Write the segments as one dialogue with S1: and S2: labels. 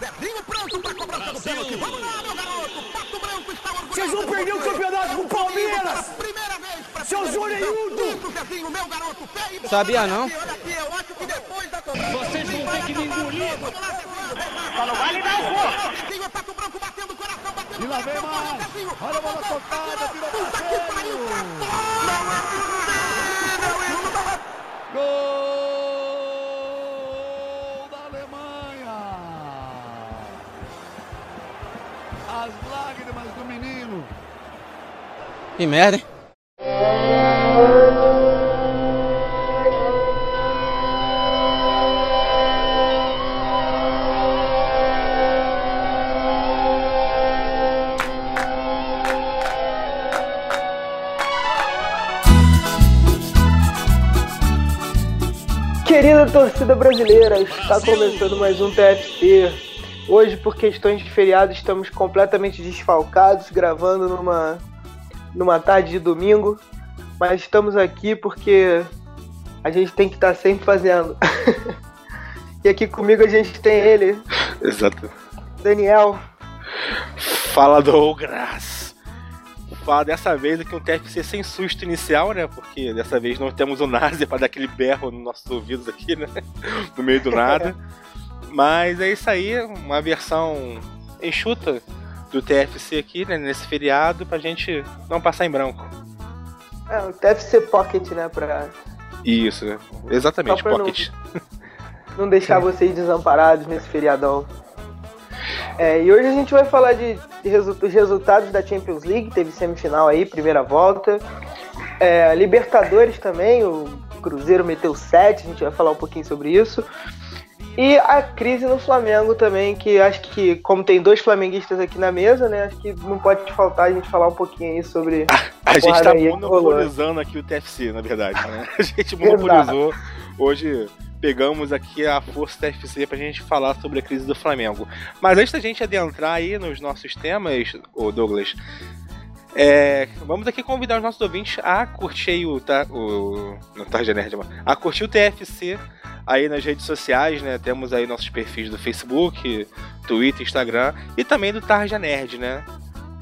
S1: Zezinho pronto pra cobrança do pênalti. Vamos lá, meu garoto. Pato Branco está orgulhoso.
S2: Vocês vão perder o campeonato com o Palmeiras.
S1: Primeira vez pra
S2: Seu
S1: Zezinho, meu garoto. Feio.
S3: Sabia não?
S1: Olha aqui, eu acho que depois da cobrança...
S2: Vocês vão ter que me engolir.
S1: Vamos lá, Zezinho.
S2: Só não vale dar o gol.
S1: Zezinho, é Pato Branco batendo o coração, batendo
S2: vem
S1: coração. Zezinho.
S2: Olha a bola tocada, virou
S1: Puta que pariu. Não é possível,
S2: Gol
S3: Que merda, hein?
S4: Querida torcida brasileira, está começando mais um TFC. Hoje, por questões de feriado, estamos completamente desfalcados, gravando numa, numa tarde de domingo. Mas estamos aqui porque a gente tem que estar sempre fazendo. e aqui comigo a gente tem ele,
S5: Exato.
S4: Daniel.
S5: Fala Douglas. Fala dessa vez aqui um TFC sem susto inicial, né? Porque dessa vez não temos o Nazi pra dar aquele berro nos nossos ouvidos aqui, né? No meio do nada. Mas é isso aí, uma versão enxuta do TFC aqui, né? Nesse feriado, pra gente não passar em branco.
S4: É, o TFC Pocket, né? Pra
S5: Isso? Exatamente,
S4: pra não-
S5: Pocket.
S4: não deixar vocês desamparados nesse feriadão. É, e hoje a gente vai falar de, de resu- dos resultados da Champions League, teve semifinal aí, primeira volta. É, Libertadores também, o Cruzeiro meteu 7, a gente vai falar um pouquinho sobre isso. E a crise no Flamengo também, que acho que, como tem dois flamenguistas aqui na mesa, né, acho que não pode faltar a gente falar um pouquinho aí sobre.
S5: A gente
S4: porrada
S5: tá monopolizando aqui o TFC, na verdade, né? A gente monopolizou. Hoje pegamos aqui a força do TFC pra gente falar sobre a crise do Flamengo. Mas antes da gente adentrar aí nos nossos temas, ô Douglas, é, vamos aqui convidar os nossos ouvintes a curtir o, ta- o não Tarja Nerd, mano, a curtir o TFC aí nas redes sociais, né? Temos aí nossos perfis do Facebook, Twitter, Instagram e também do Tarja Nerd, né?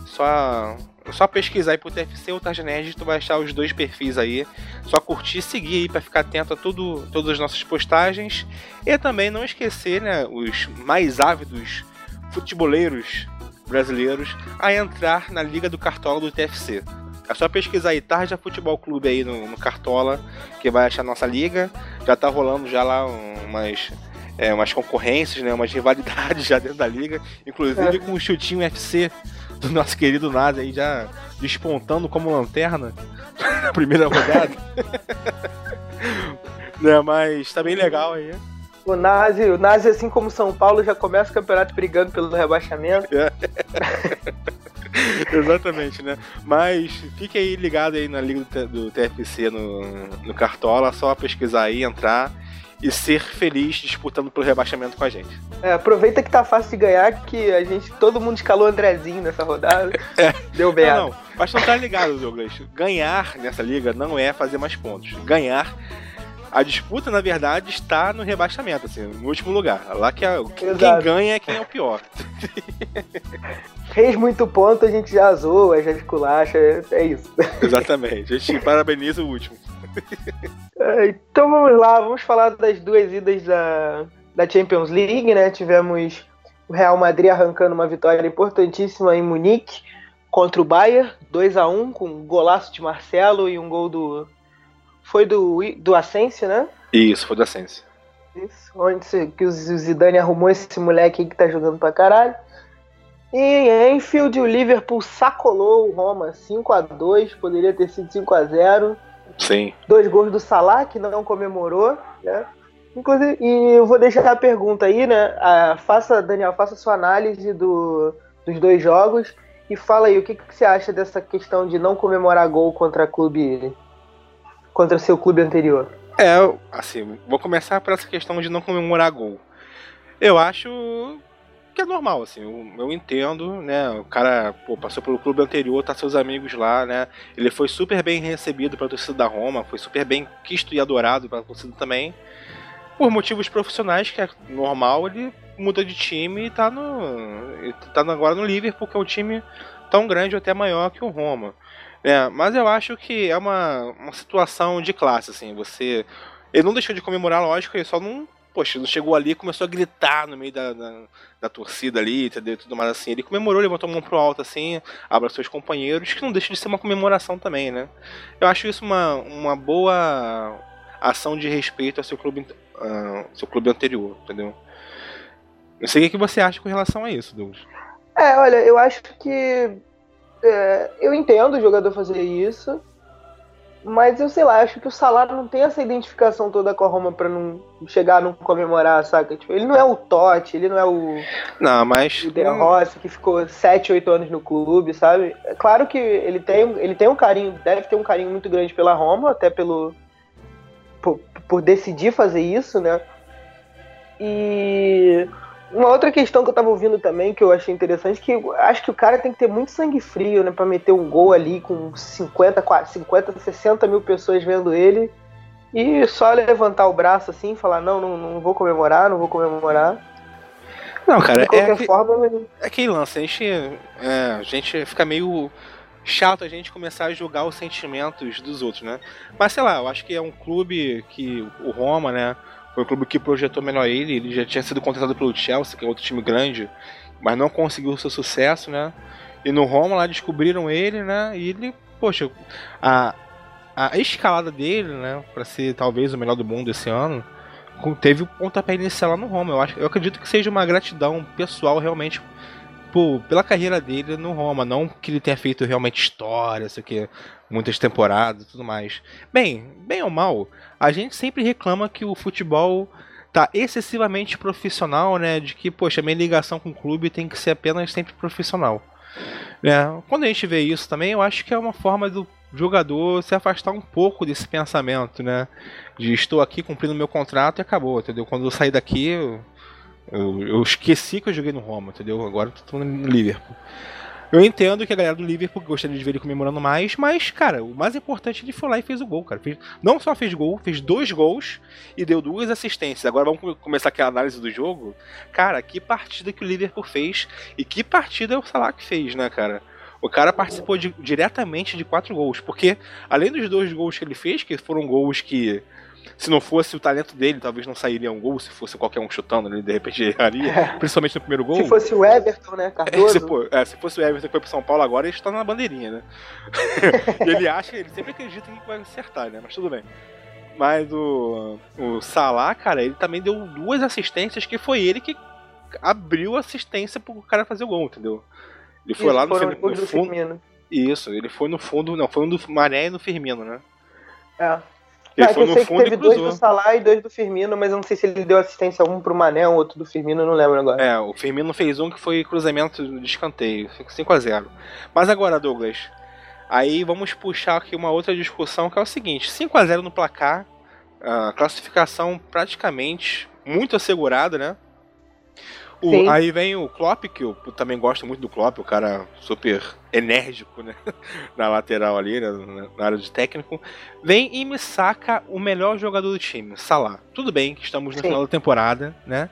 S5: Só só pesquisar aí pro TFC ou Tarja Nerd, tu vai achar os dois perfis aí. Só curtir e seguir aí pra ficar atento a tudo, todas as nossas postagens. E também não esquecer, né, os mais ávidos futeboleiros brasileiros a entrar na Liga do Cartola do TFC. É só pesquisar aí Tarja Futebol Clube aí no, no Cartola, que vai achar nossa liga. Já tá rolando já lá umas, é, umas concorrências, né, umas rivalidades já dentro da liga. Inclusive
S4: É.
S5: com o chutinho UFC do nosso querido Nazi aí já despontando como lanterna na primeira rodada. né, mas tá bem legal aí.
S4: O Nazi, o Nazi, assim como São Paulo, já começa o campeonato brigando pelo rebaixamento.
S5: Exatamente, né? Mas fique aí ligado aí na liga do, TFC no, no Cartola, só pesquisar aí, entrar e ser feliz disputando pelo rebaixamento com a gente.
S4: É, aproveita que tá fácil de ganhar, que a gente, todo mundo escalou o Andrezinho nessa rodada. Deu bem.
S5: Não, não, mas não tá ligado, Douglas. Ganhar nessa liga não é fazer mais pontos. Ganhar. A disputa, na verdade, está no rebaixamento, assim, no último lugar. Lá que é, quem ganha é quem é o pior.
S4: Fez muito ponto, a gente já zoa, já esculacha, é, é isso.
S5: Exatamente. A gente parabeniza o último.
S4: É, Então vamos lá, vamos falar das duas idas da, da Champions League, né? Tivemos o Real Madrid arrancando uma vitória importantíssima em Munique contra o Bayern, 2 a 1 com um golaço de Marcelo e um gol do. Foi do, do Asensio, né?
S5: Isso, foi da Sense.
S4: Isso, onde que o Zidane arrumou esse moleque aí que tá jogando pra caralho. E em Enfield, o Liverpool sacolou o Roma 5 a 2 poderia ter sido 5 a 0
S5: Sim.
S4: Dois gols do Salah, que não comemorou, né? Inclusive, e eu vou deixar a pergunta aí, né? Ah, faça, Daniel, faça sua análise do, dos dois jogos e fala aí o que, que você acha dessa questão de não comemorar gol contra clube contra seu clube anterior.
S5: É, assim, vou começar por essa questão de não comemorar gol. Eu acho que é normal, assim, eu, eu entendo, né? O cara pô, passou pelo clube anterior, tá seus amigos lá, né? Ele foi super bem recebido pela torcida da Roma, foi super bem quisto e adorado pela torcida também. por motivos profissionais, que é normal, ele muda de time e tá no. tá agora no Liverpool, que é um time tão grande ou até maior que o Roma. É, mas eu acho que é uma, uma situação de classe, assim, você. Ele não deixou de comemorar, lógico, ele só não. Poxa, não chegou ali e começou a gritar no meio da, da, da, torcida ali, entendeu? Tudo mais assim. Ele comemorou, levantou a mão pro alto assim, abraçou os companheiros, que não deixa de ser uma comemoração também, né? Eu acho isso uma, uma boa ação de respeito ao seu clube, uh, seu clube anterior, entendeu? Não sei o que você acha com relação a isso, Douglas.
S4: É, olha, eu acho que. É, eu entendo o jogador fazer isso, mas eu sei lá, acho que o Salah não tem essa identificação toda com a Roma pra não chegar a não comemorar, saca? Tipo, ele não é o Totti, ele não é o.
S5: Não, mas.
S4: O De Rossi, que ficou 7, 8 anos no clube, sabe? É claro que ele tem, ele tem um carinho, deve ter um carinho muito grande pela Roma, até pelo. por, por decidir fazer isso, né? E uma outra questão que eu tava ouvindo também, que eu achei interessante, que acho que o cara tem que ter muito sangue frio, né, pra meter um gol ali com 50, 50 60 mil pessoas vendo ele e só levantar o braço assim falar: não, não, não vou comemorar, não vou comemorar.
S5: Não, cara, De qualquer é, forma, é aquele lance, a gente, é, a gente fica meio chato a gente começar a julgar os sentimentos dos outros, né? Mas sei lá, eu acho que é um clube que o Roma, né? Foi o clube que projetou melhor ele. Ele já tinha sido contratado pelo Chelsea, que é outro time grande, mas não conseguiu o seu sucesso, né? E no Roma lá descobriram ele, né? E ele, poxa, a, a escalada dele, né? Para ser talvez o melhor do mundo esse ano, teve o pontapé inicial lá no Roma. Eu, acho, eu acredito que seja uma gratidão pessoal realmente por, pela carreira dele no Roma, não que ele tenha feito realmente história, sei que, muitas temporadas e tudo mais. Bem, bem ou mal, a gente sempre reclama que o futebol tá excessivamente profissional, né? De que, poxa, minha ligação com o clube tem que ser apenas sempre profissional. É, quando a gente vê isso também, eu acho que é uma forma do jogador se afastar um pouco desse pensamento, né? De estou aqui cumprindo meu contrato e acabou, entendeu? Quando eu sair daqui, eu, eu, eu esqueci que eu joguei no Roma, entendeu? Agora eu tô no Liverpool. Eu entendo que a galera do Liverpool gostaria de ver ele comemorando mais, mas, cara, o mais importante ele foi lá e fez o gol, cara. Fez, não só fez gol, fez dois gols e deu duas assistências. Agora vamos começar aqui a análise do jogo. Cara, que partida que o Liverpool fez e que partida é o Salah que fez, né, cara? O cara participou de, diretamente de quatro gols, porque além dos dois gols que ele fez, que foram gols que se não fosse o talento dele, talvez não sairia um gol, se fosse qualquer um chutando, ele de repente erraria, é. principalmente no primeiro gol.
S4: Se fosse o Everton, né, Cardoso?
S5: É, se, é, se, fosse o Everton que foi pro São Paulo agora, ele está na bandeirinha, né? ele acha, ele sempre acredita que vai acertar, né? Mas tudo bem. Mas o, o Salah, cara, ele também deu duas assistências que foi ele que abriu a assistência pro cara fazer o gol, entendeu? Ele foi Isso, lá no, no, no fundo. Isso, ele foi no fundo, não, foi do Mané e no Firmino, né?
S4: É. Ele não, foi eu sei que teve dois do Salah e dois do Firmino, mas eu não sei se ele deu assistência um pro Mané, um outro do Firmino, eu não lembro agora.
S5: É, o Firmino fez um que foi cruzamento de escanteio, 5 a 0 Mas agora, Douglas, aí vamos puxar aqui uma outra discussão que é o seguinte: 5 a 0 no placar, a classificação praticamente muito assegurada, né? O, aí vem o Klopp, que eu também gosto muito do Klopp, o cara super enérgico, né? Na lateral ali, né? na área de técnico. Vem e me saca o melhor jogador do time, Salah. Tudo bem que estamos no Sim. final da temporada, né?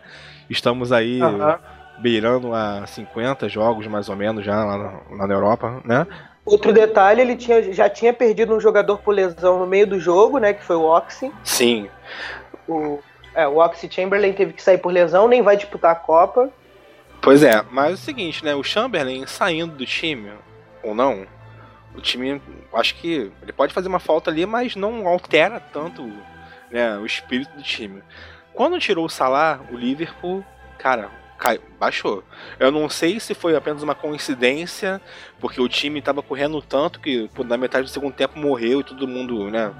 S5: Estamos aí uhum. beirando a 50 jogos, mais ou menos, já lá na, lá na Europa, né?
S4: Outro detalhe, ele tinha, já tinha perdido um jogador por lesão no meio do jogo, né? Que foi o Oxy.
S5: Sim.
S4: O, é, o Oxy Chamberlain teve que sair por lesão, nem vai disputar a Copa.
S5: Pois é, mas é o seguinte, né? O Chamberlain saindo do time, ou não, o time, acho que ele pode fazer uma falta ali, mas não altera tanto né, o espírito do time. Quando tirou o Salah, o Liverpool, cara, caiu, baixou. Eu não sei se foi apenas uma coincidência, porque o time estava correndo tanto que na metade do segundo tempo morreu e todo mundo, né,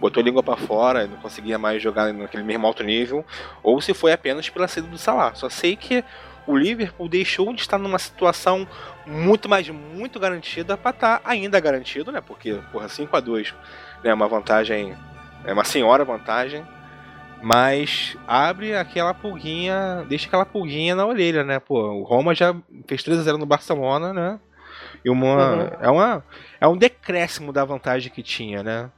S5: botou a língua para fora e não conseguia mais jogar naquele mesmo alto nível, ou se foi apenas pela saída do Salah. Só sei que o Liverpool deixou de estar numa situação muito mais muito garantida para estar tá ainda garantido, né? Porque, porra, 5 a 2 é né, uma vantagem, é uma senhora vantagem, mas abre aquela pulguinha, deixa aquela pulguinha na orelha, né? Pô, o Roma já fez 3 a 0 no Barcelona, né? E uma, uhum. é, uma, é um decréscimo da vantagem que tinha, né?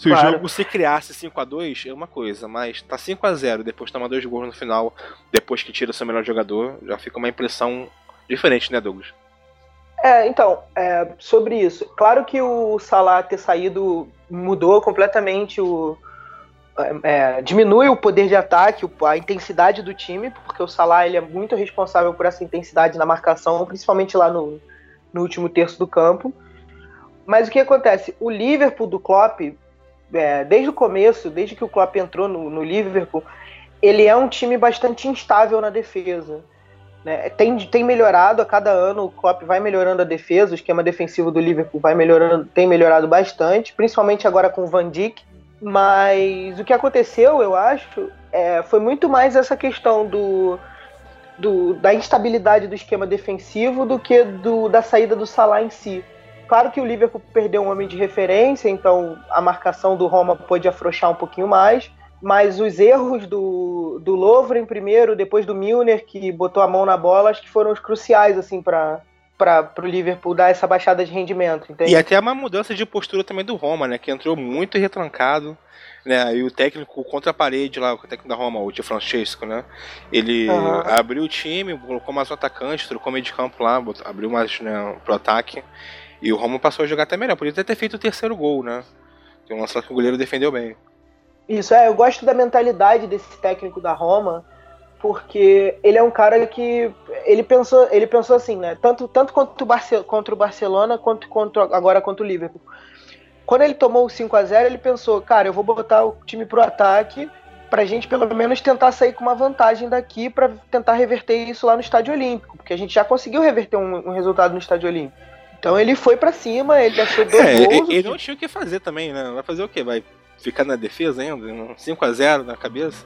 S5: Se o
S4: Claro.
S5: jogo se criasse 5x2, é uma coisa, mas tá 5x0, depois toma dois gols no final, depois que tira o seu melhor jogador, já fica uma impressão diferente, né, Douglas?
S4: É, então, é, sobre isso. Claro que o Salah ter saído mudou completamente o. é, é, diminui o poder de ataque, o- a intensidade do time, porque o Salah ele é muito responsável por essa intensidade na marcação, principalmente lá no, no último terço do campo. Mas o que acontece? O Liverpool do Klopp, é, desde o começo, desde que o Klopp entrou no, no Liverpool, ele é um time bastante instável na defesa né? Tem, tem melhorado a cada ano, o Klopp vai melhorando a defesa, o esquema defensivo do Liverpool vai melhorando, tem melhorado bastante, principalmente agora com o Van Dijk. Mas o que aconteceu, eu acho, é, foi muito mais essa questão do, do- da instabilidade do esquema defensivo do que do, da saída do Salah em si. Claro que o Liverpool perdeu um homem de referência, então a marcação do Roma pôde afrouxar um pouquinho mais mas os erros do, do Lovren primeiro, depois do Milner, que botou a mão na bola, acho que foram os cruciais, assim, para o Liverpool dar essa baixada de rendimento, entende?
S5: E até uma mudança de postura também do Roma, né? Que entrou muito retrancado. Né, e o técnico contra a parede lá, o técnico da Roma, o Di Francesco, né? Ele
S4: Aham.
S5: abriu o time, colocou mais um atacante, trocou meio de campo lá, abriu mais né, pro ataque. E o Roma passou a jogar até melhor. Podia até ter feito o terceiro gol, né? Tem um lá que o goleiro defendeu bem.
S4: Isso, é, eu gosto da mentalidade desse técnico da Roma, porque ele é um cara que ele pensou, ele pensou assim, né? Tanto, tanto contra, o contra o Barcelona quanto contra, agora contra o Liverpool. Quando ele tomou o 5 a 0 ele pensou, cara, eu vou botar o time pro ataque pra gente pelo menos tentar sair com uma vantagem daqui pra tentar reverter isso lá no Estádio Olímpico, porque a gente já conseguiu reverter um, um resultado no Estádio Olímpico. Então ele foi pra cima, ele achou dois
S5: É,
S4: gols.
S5: ele não tinha o que fazer também, né? Vai fazer o quê? Vai ficar na defesa ainda? 5x0 na cabeça?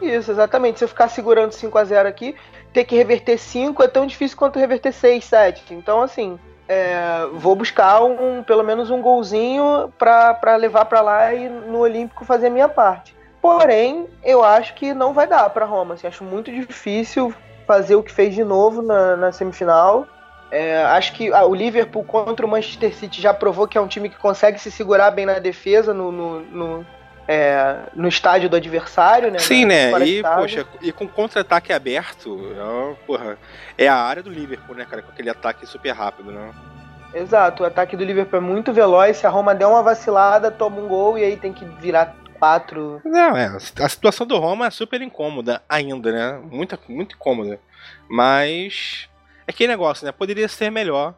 S4: Isso, exatamente. Se eu ficar segurando 5 a 0 aqui, ter que reverter 5 é tão difícil quanto reverter 6, 7. Então, assim, é, vou buscar um, pelo menos um golzinho pra, pra levar pra lá e no Olímpico fazer a minha parte. Porém, eu acho que não vai dar pra Roma. Assim, acho muito difícil fazer o que fez de novo na, na semifinal. É, acho que ah, o Liverpool contra o Manchester City já provou que é um time que consegue se segurar bem na defesa no, no, no, é, no estádio do adversário, né?
S5: Sim, né? E, poxa, e com contra-ataque aberto, é, porra, é a área do Liverpool, né, cara? Com aquele ataque super rápido, né?
S4: Exato, o ataque do Liverpool é muito veloz. Se a Roma der uma vacilada, toma um gol e aí tem que virar quatro.
S5: Não, é. A situação do Roma é super incômoda ainda, né? Muito, muito incômoda. Mas. É aquele negócio, né? Poderia ser melhor.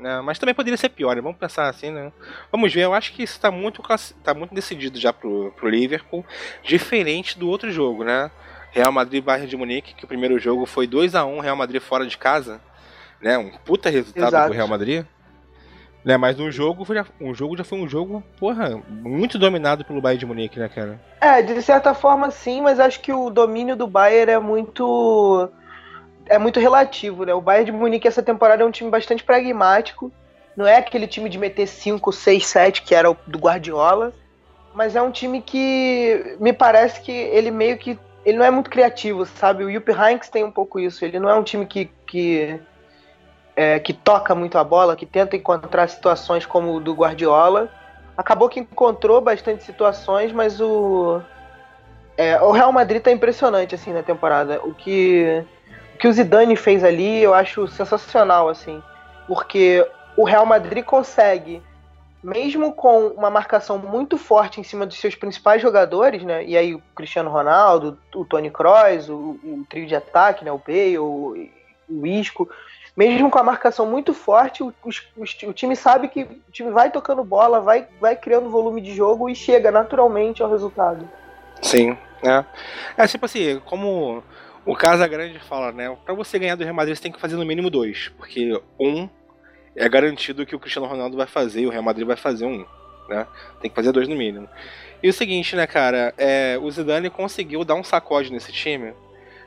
S5: Né? Mas também poderia ser pior, né? Vamos pensar assim, né? Vamos ver, eu acho que isso tá muito, tá muito decidido já pro, pro Liverpool. Diferente do outro jogo, né? Real Madrid Bayern de Munique, que o primeiro jogo foi 2 a 1 Real Madrid fora de casa. Né? Um puta resultado
S4: Exato.
S5: pro Real Madrid. Né? Mas um jogo, já, um jogo já foi um jogo, porra, muito dominado pelo Bayern de Munique, né, cara?
S4: É, de certa forma sim, mas acho que o domínio do Bayern é muito é muito relativo, né? O Bayern de Munique essa temporada é um time bastante pragmático. Não é aquele time de meter 5, 6, 7 que era o do Guardiola, mas é um time que me parece que ele meio que ele não é muito criativo, sabe? O Jupp Heynckes tem um pouco isso. Ele não é um time que que, é, que toca muito a bola, que tenta encontrar situações como o do Guardiola. Acabou que encontrou bastante situações, mas o é, o Real Madrid tá impressionante assim na temporada. O que que o Zidane fez ali, eu acho sensacional assim, porque o Real Madrid consegue mesmo com uma marcação muito forte em cima dos seus principais jogadores, né? E aí o Cristiano Ronaldo, o Toni Kroos, o, o trio de ataque, né? O Bale, o, o Isco, mesmo com a marcação muito forte, o, os- o time sabe que o time vai tocando bola, vai, vai criando volume de jogo e chega naturalmente ao resultado.
S5: Sim, né? É tipo assim, como o Casa Grande fala, né? Pra você ganhar do Real Madrid, você tem que fazer no mínimo dois. Porque um é garantido que o Cristiano Ronaldo vai fazer, o Real Madrid vai fazer um, né? Tem que fazer dois no mínimo. E o seguinte, né, cara? É, o Zidane conseguiu dar um sacode nesse time.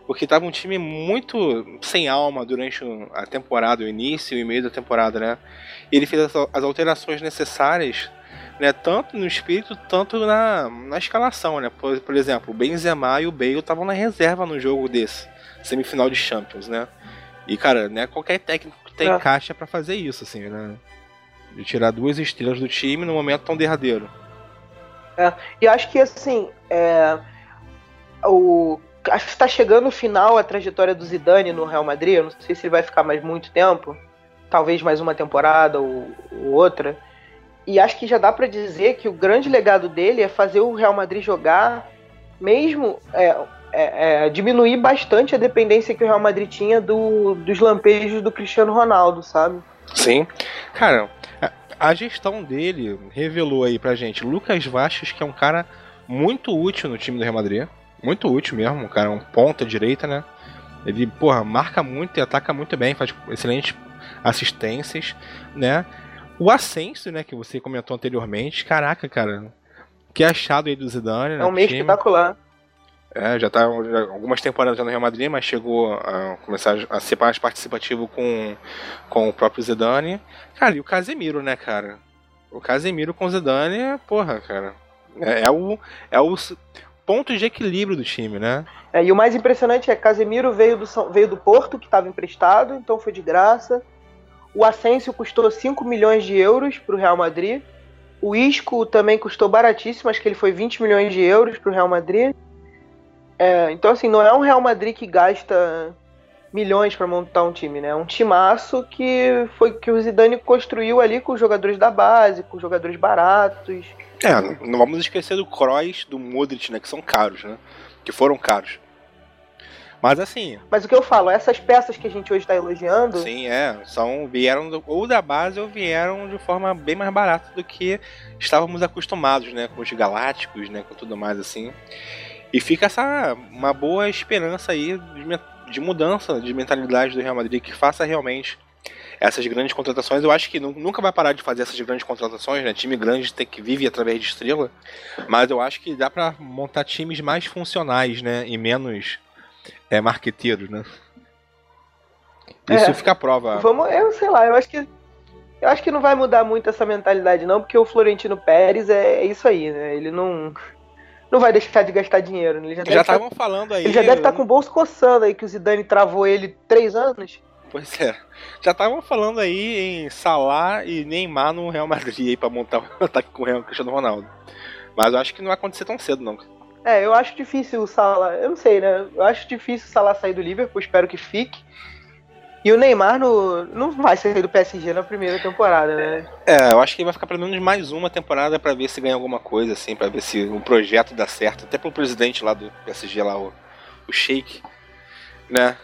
S5: Porque tava um time muito sem alma durante a temporada, o início e meio da temporada, né? E ele fez as alterações necessárias né, tanto no espírito, tanto na, na escalação, né? Por, por exemplo, o Benzema e o Bale estavam na reserva no jogo desse, semifinal de Champions, né? E, cara, né, qualquer técnico tem
S4: É.
S5: caixa pra fazer isso, assim, né? De tirar duas estrelas do time no momento tão derradeiro.
S4: É, e acho que assim, é, o, acho que está chegando o final a trajetória do Zidane no Real Madrid. Eu não sei se ele vai ficar mais muito tempo, talvez mais uma temporada ou, ou outra. E acho que já dá para dizer que o grande legado dele é fazer o Real Madrid jogar, mesmo é, é, é, diminuir bastante a dependência que o Real Madrid tinha do, dos lampejos do Cristiano Ronaldo, sabe?
S5: Sim. Cara, a gestão dele revelou aí pra gente Lucas Vasquez, que é um cara muito útil no time do Real Madrid. Muito útil mesmo, um cara, um ponta direita, né? Ele, porra, marca muito e ataca muito bem, faz excelentes assistências, né? O Ascenso, né, que você comentou anteriormente, caraca, cara, que achado aí do Zidane, né?
S4: É um mês espetacular.
S5: É, já tá já, algumas temporadas já no Real Madrid, mas chegou a começar a ser mais participativo com, com o próprio Zidane. Cara, e o Casemiro, né, cara? O Casemiro com o Zidane, porra, cara. É, é o, é o ponto de equilíbrio do time, né?
S4: É, e o mais impressionante é que Casemiro veio do, veio do Porto, que estava emprestado, então foi de graça. O Asensio custou 5 milhões de euros para o Real Madrid. O Isco também custou baratíssimo, acho que ele foi 20 milhões de euros para o Real Madrid. É, então, assim, não é um Real Madrid que gasta milhões para montar um time, né? É um timaço que foi que o Zidane construiu ali com os jogadores da base, com jogadores baratos.
S5: É, não vamos esquecer do Kroos, do Modric, né? Que são caros, né? Que foram caros. Mas assim.
S4: Mas o que eu falo, essas peças que a gente hoje está elogiando.
S5: Sim, é. São, vieram do, ou da base ou vieram de forma bem mais barata do que estávamos acostumados, né? Com os galácticos, né? Com tudo mais assim. E fica essa uma boa esperança aí de, de mudança de mentalidade do Real Madrid que faça realmente essas grandes contratações. Eu acho que nunca vai parar de fazer essas grandes contratações, né? Time grande tem que vive através de estrela, mas eu acho que dá para montar times mais funcionais, né? E menos é, marqueteiros, né? Isso é, fica a prova.
S4: Vamos, eu sei lá, eu acho que eu acho que não vai mudar muito essa mentalidade não, porque o Florentino Pérez é, é isso aí, né? Ele não não vai deixar de gastar dinheiro. Né?
S5: Ele já estavam tá, falando aí.
S4: Ele já deve estar tá com o bolso coçando aí que o Zidane travou ele três anos.
S5: Pois é. Já estavam falando aí em Salah e Neymar no Real Madrid aí pra montar o um ataque com o Real Cristiano Ronaldo. Mas eu acho que não vai acontecer tão cedo, não.
S4: É, eu acho difícil o Salah. Eu não sei, né? Eu acho difícil o Salah sair do Liverpool, espero que fique. E o Neymar no, não vai sair do PSG na primeira temporada, né?
S5: É, eu acho que ele vai ficar pelo menos mais uma temporada para ver se ganha alguma coisa, assim, para ver se o projeto dá certo. Até pro presidente lá do PSG, lá, o, o Sheik, né?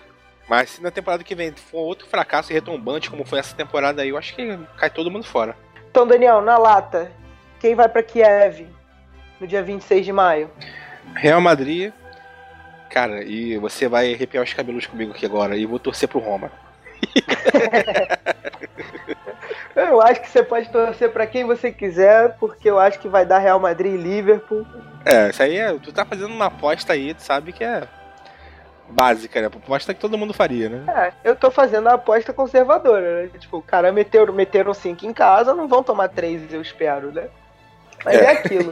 S5: Mas se na temporada que vem for outro fracasso e retombante como foi essa temporada aí, eu acho que cai todo mundo fora.
S4: Então, Daniel, na lata, quem vai para Kiev no dia 26 de maio?
S5: Real Madrid. Cara, e você vai arrepiar os cabelos comigo aqui agora e vou torcer pro Roma.
S4: eu acho que você pode torcer para quem você quiser, porque eu acho que vai dar Real Madrid e Liverpool.
S5: É, isso aí é. Tu tá fazendo uma aposta aí, tu sabe que é básica, né? Aposta que todo mundo faria, né?
S4: É, eu tô fazendo a aposta conservadora, né? Tipo, o cara meteram, meteram cinco em casa, não vão tomar três, eu espero, né? Mas é, é aquilo.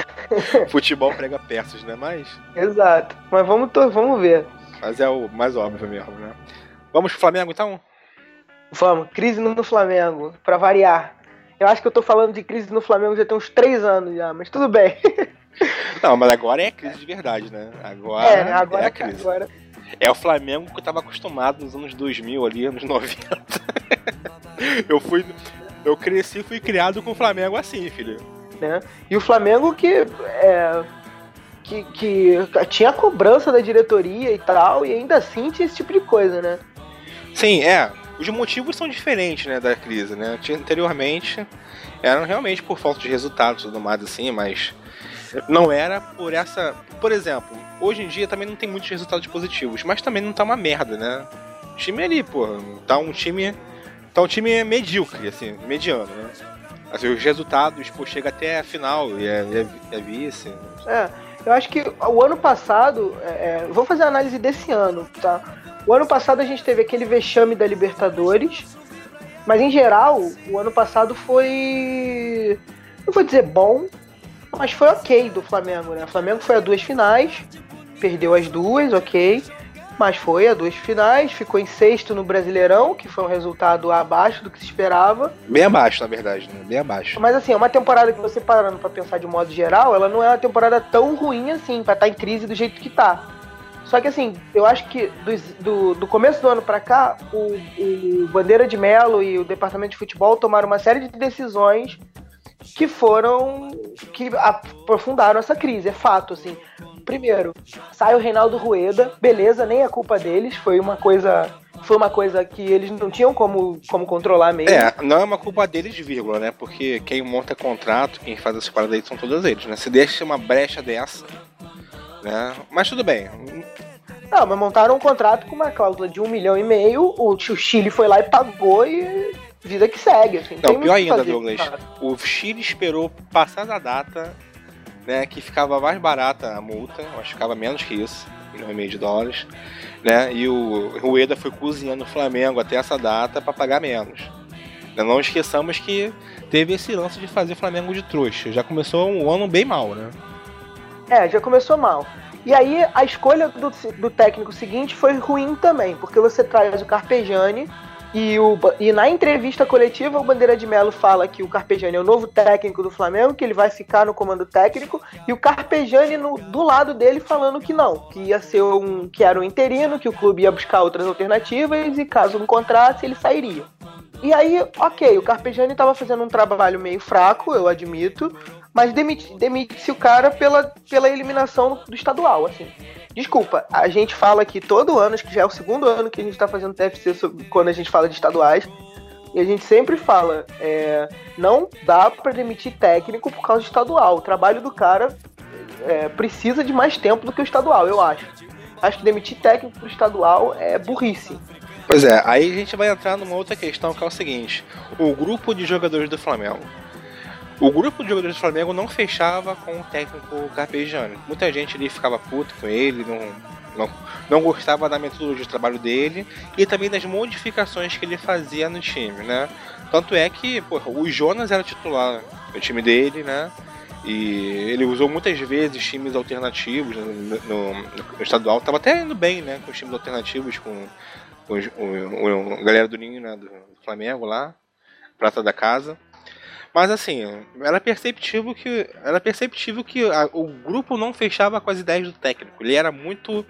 S5: Futebol prega peças, né? Mas.
S4: Exato. Mas vamos, vamos ver.
S5: Mas é o mais óbvio mesmo, né? Vamos pro Flamengo então?
S4: Vamos, crise no Flamengo, para variar. Eu acho que eu tô falando de crise no Flamengo já tem uns três anos já, mas tudo bem.
S5: Não, mas agora é crise de verdade, né? Agora é, agora é a crise. Agora... É o Flamengo que eu tava acostumado nos anos 2000 ali, anos 90. eu fui eu cresci e fui criado com o Flamengo assim, filho.
S4: Né? E o Flamengo que é, que, que tinha cobrança da diretoria e tal, e ainda assim tinha esse tipo de coisa, né?
S5: Sim, é. Os motivos são diferentes, né, da crise, né? Anteriormente eram realmente por falta de resultados e tudo mais assim, mas não era por essa. Por exemplo, hoje em dia também não tem muitos resultados positivos, mas também não tá uma merda, né? O time ali, pô, tá um time. Tá um time medíocre, assim, mediano, né? Assim, os resultados, pô, chega até a final e é, é, é vice.
S4: É, eu acho que o ano passado. É, é vou fazer a análise desse ano, tá? O ano passado a gente teve aquele vexame da Libertadores, mas em geral, o ano passado foi. Não vou dizer bom, mas foi ok do Flamengo, né? O Flamengo foi a duas finais, perdeu as duas, ok. Mas foi a duas finais, ficou em sexto no Brasileirão, que foi um resultado abaixo do que se esperava.
S5: Bem abaixo, na verdade, né? Bem abaixo.
S4: Mas assim, é uma temporada que você parando pra pensar de modo geral, ela não é uma temporada tão ruim assim, pra estar em crise do jeito que tá. Só que assim, eu acho que do, do, do começo do ano pra cá, o, o Bandeira de Melo e o Departamento de Futebol tomaram uma série de decisões que foram. que aprofundaram essa crise, é fato, assim. Primeiro, sai o Reinaldo Rueda, beleza, nem é culpa deles, foi uma coisa. Foi uma coisa que eles não tinham como, como controlar mesmo.
S5: É, não é uma culpa deles, vírgula, né? Porque quem monta contrato, quem faz as paradas aí são todos eles, né? Se deixa uma brecha dessa, né? Mas tudo bem.
S4: Não, mas montaram um contrato com uma cláusula de um milhão e meio, o Chile foi lá e pagou e vida que segue. Assim,
S5: não, pior ainda, Douglas. O Chile esperou passar da data, né? Que ficava mais barata a multa, acho que ficava menos que isso, milhão e meio de dólares. Né, e o Rueda foi cozinhando o Flamengo até essa data para pagar menos. Não esqueçamos que teve esse lance de fazer o Flamengo de trouxa. Já começou um ano bem mal, né?
S4: É, já começou mal. E aí a escolha do, do técnico seguinte foi ruim também, porque você traz o Carpegiani, e, o, e na entrevista coletiva, o Bandeira de Melo fala que o Carpegiani é o novo técnico do Flamengo, que ele vai ficar no comando técnico, e o Carpegiani no, do lado dele falando que não, que ia ser um que era um interino, que o clube ia buscar outras alternativas e caso não encontrasse, ele sairia. E aí, ok, o Carpegiani estava fazendo um trabalho meio fraco, eu admito, mas demite-se demite o cara pela, pela eliminação do estadual, assim. Desculpa, a gente fala aqui todo ano, acho que já é o segundo ano que a gente tá fazendo TFC sobre, quando a gente fala de estaduais. E a gente sempre fala, é, não dá para demitir técnico por causa de estadual. O trabalho do cara é, precisa de mais tempo do que o estadual, eu acho. Acho que demitir técnico pro estadual é burrice.
S5: Pois é, aí a gente vai entrar numa outra questão que é o seguinte: o grupo de jogadores do Flamengo o grupo de jogadores do Flamengo não fechava com o técnico Carpegiani. Muita gente ali ficava puto com ele, não, não, não gostava da metodologia de trabalho dele e também das modificações que ele fazia no time, né? Tanto é que, porra, o Jonas era titular no time dele, né? E ele usou muitas vezes times alternativos no, no, no estadual. Tava até indo bem, né? Com os times alternativos, com, com o, o, a galera do Ninho, né? Do, do Flamengo lá, prata da casa. Mas assim, era perceptível que era perceptível que a, o grupo não fechava com as ideias do técnico. Ele era muito,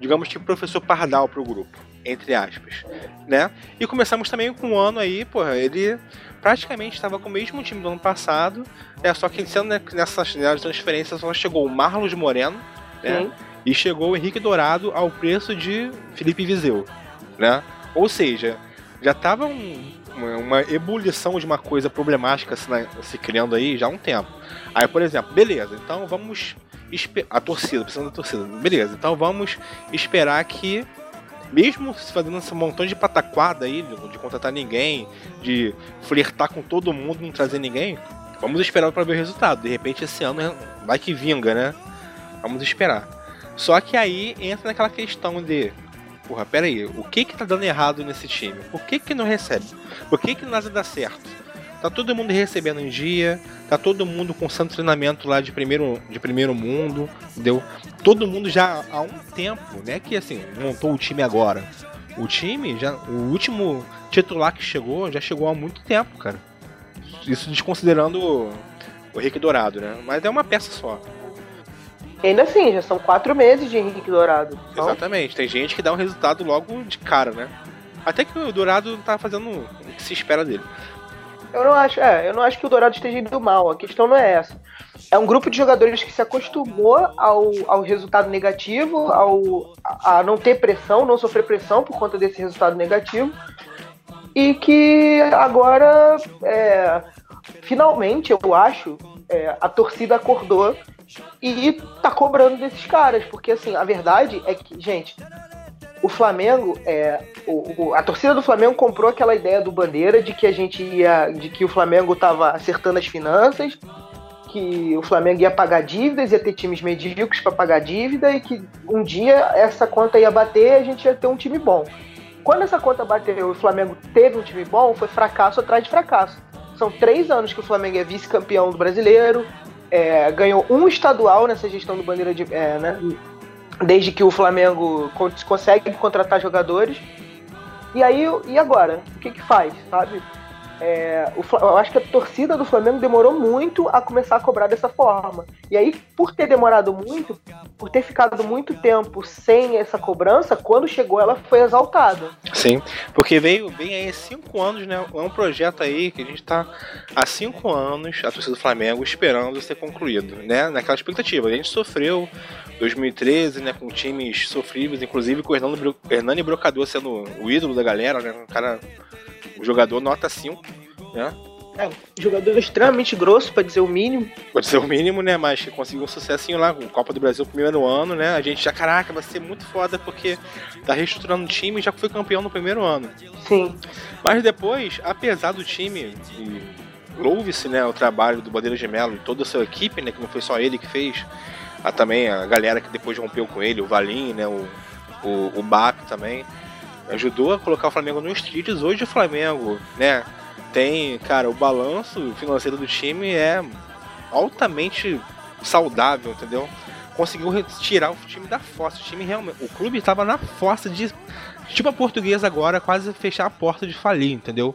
S5: digamos que professor pardal pro grupo, entre aspas, né? E começamos também com um ano aí, porra, ele praticamente estava com o mesmo time do ano passado, é só que sendo nessa janela de transferência só chegou o Marlos Moreno, né? Sim. E chegou o Henrique Dourado ao preço de Felipe Viseu, né? Ou seja, já estava um, uma, uma, ebulição de uma coisa problemática se, se, criando aí já há um tempo. Aí, por exemplo, beleza, então vamos. A torcida, precisando da torcida. Beleza, então vamos esperar que, mesmo fazendo esse montão de pataquada aí, de, contratar ninguém, de flertar com todo mundo não trazer ninguém, vamos esperar para ver o resultado. De repente, esse ano vai que vinga, né? Vamos esperar. Só que aí entra naquela questão de porra, pera aí, o que que tá dando errado nesse time? Por que que não recebe? Por que que nada dá certo? Tá todo mundo recebendo em dia, tá todo mundo com santo treinamento lá de primeiro, de primeiro mundo, entendeu? Todo mundo já há um tempo, né, que assim, montou o time agora. O time, já, o último titular que chegou, já chegou há muito tempo, cara. Isso desconsiderando o, o Rick Dourado, né? Mas é uma peça só
S4: ainda assim, já são quatro meses de Henrique Dourado.
S5: Então... Exatamente, tem gente que dá um resultado logo de cara, né? Até que o Dourado tá fazendo o que se espera dele.
S4: Eu não acho, é, eu não acho que o Dourado esteja indo mal, a questão não é essa. É um grupo de jogadores que se acostumou ao, ao resultado negativo, ao, a não ter pressão, não sofrer pressão por conta desse resultado negativo, e que agora, é, finalmente, eu acho, é, a torcida acordou e tá cobrando desses caras, porque assim, a verdade é que, gente, o Flamengo, é, o, o, a torcida do Flamengo comprou aquela ideia do Bandeira de que a gente ia, de que o Flamengo tava acertando as finanças, que o Flamengo ia pagar dívidas, ia ter times medíocres para pagar dívida e que um dia essa conta ia bater e a gente ia ter um time bom. Quando essa conta bateu o Flamengo teve um time bom, foi fracasso atrás de fracasso. São três anos que o Flamengo é vice-campeão do brasileiro, é, ganhou um estadual nessa gestão do Bandeira de. É, né, desde que o Flamengo consegue contratar jogadores. E aí, e agora? O que que faz, sabe? É, o, eu acho que a torcida do Flamengo demorou muito a começar a cobrar dessa forma. E aí, por ter demorado muito, por ter ficado muito tempo sem essa cobrança, quando chegou ela foi exaltada.
S5: Sim, porque veio vem aí cinco anos, né? É um projeto aí que a gente está há cinco anos, a torcida do Flamengo, esperando ser concluído, né? Naquela expectativa. A gente sofreu 2013, né? Com times sofríveis, inclusive com o Hernani Brocador sendo o ídolo da galera, né? Um cara jogador nota 5, né?
S4: É, jogador extremamente grosso, para dizer o mínimo.
S5: Pode ser o mínimo, né? Mas que conseguiu um sucessinho lá com Copa do Brasil primeiro ano, né? A gente já, caraca, vai ser muito foda porque tá reestruturando o time e já foi campeão no primeiro ano.
S4: Sim.
S5: Mas depois, apesar do time, louve-se, né, o trabalho do Bandeira de Melo e toda a sua equipe, né? Que não foi só ele que fez, a, também a galera que depois rompeu com ele, o Valim, né? O, o, o BAP também ajudou a colocar o Flamengo nos trilhos. Hoje o Flamengo, né, tem, cara, o balanço financeiro do time é altamente saudável, entendeu? Conseguiu retirar o time da fossa. O time realmente, o clube estava na fossa de tipo a portuguesa agora, quase fechar a porta de falir, entendeu?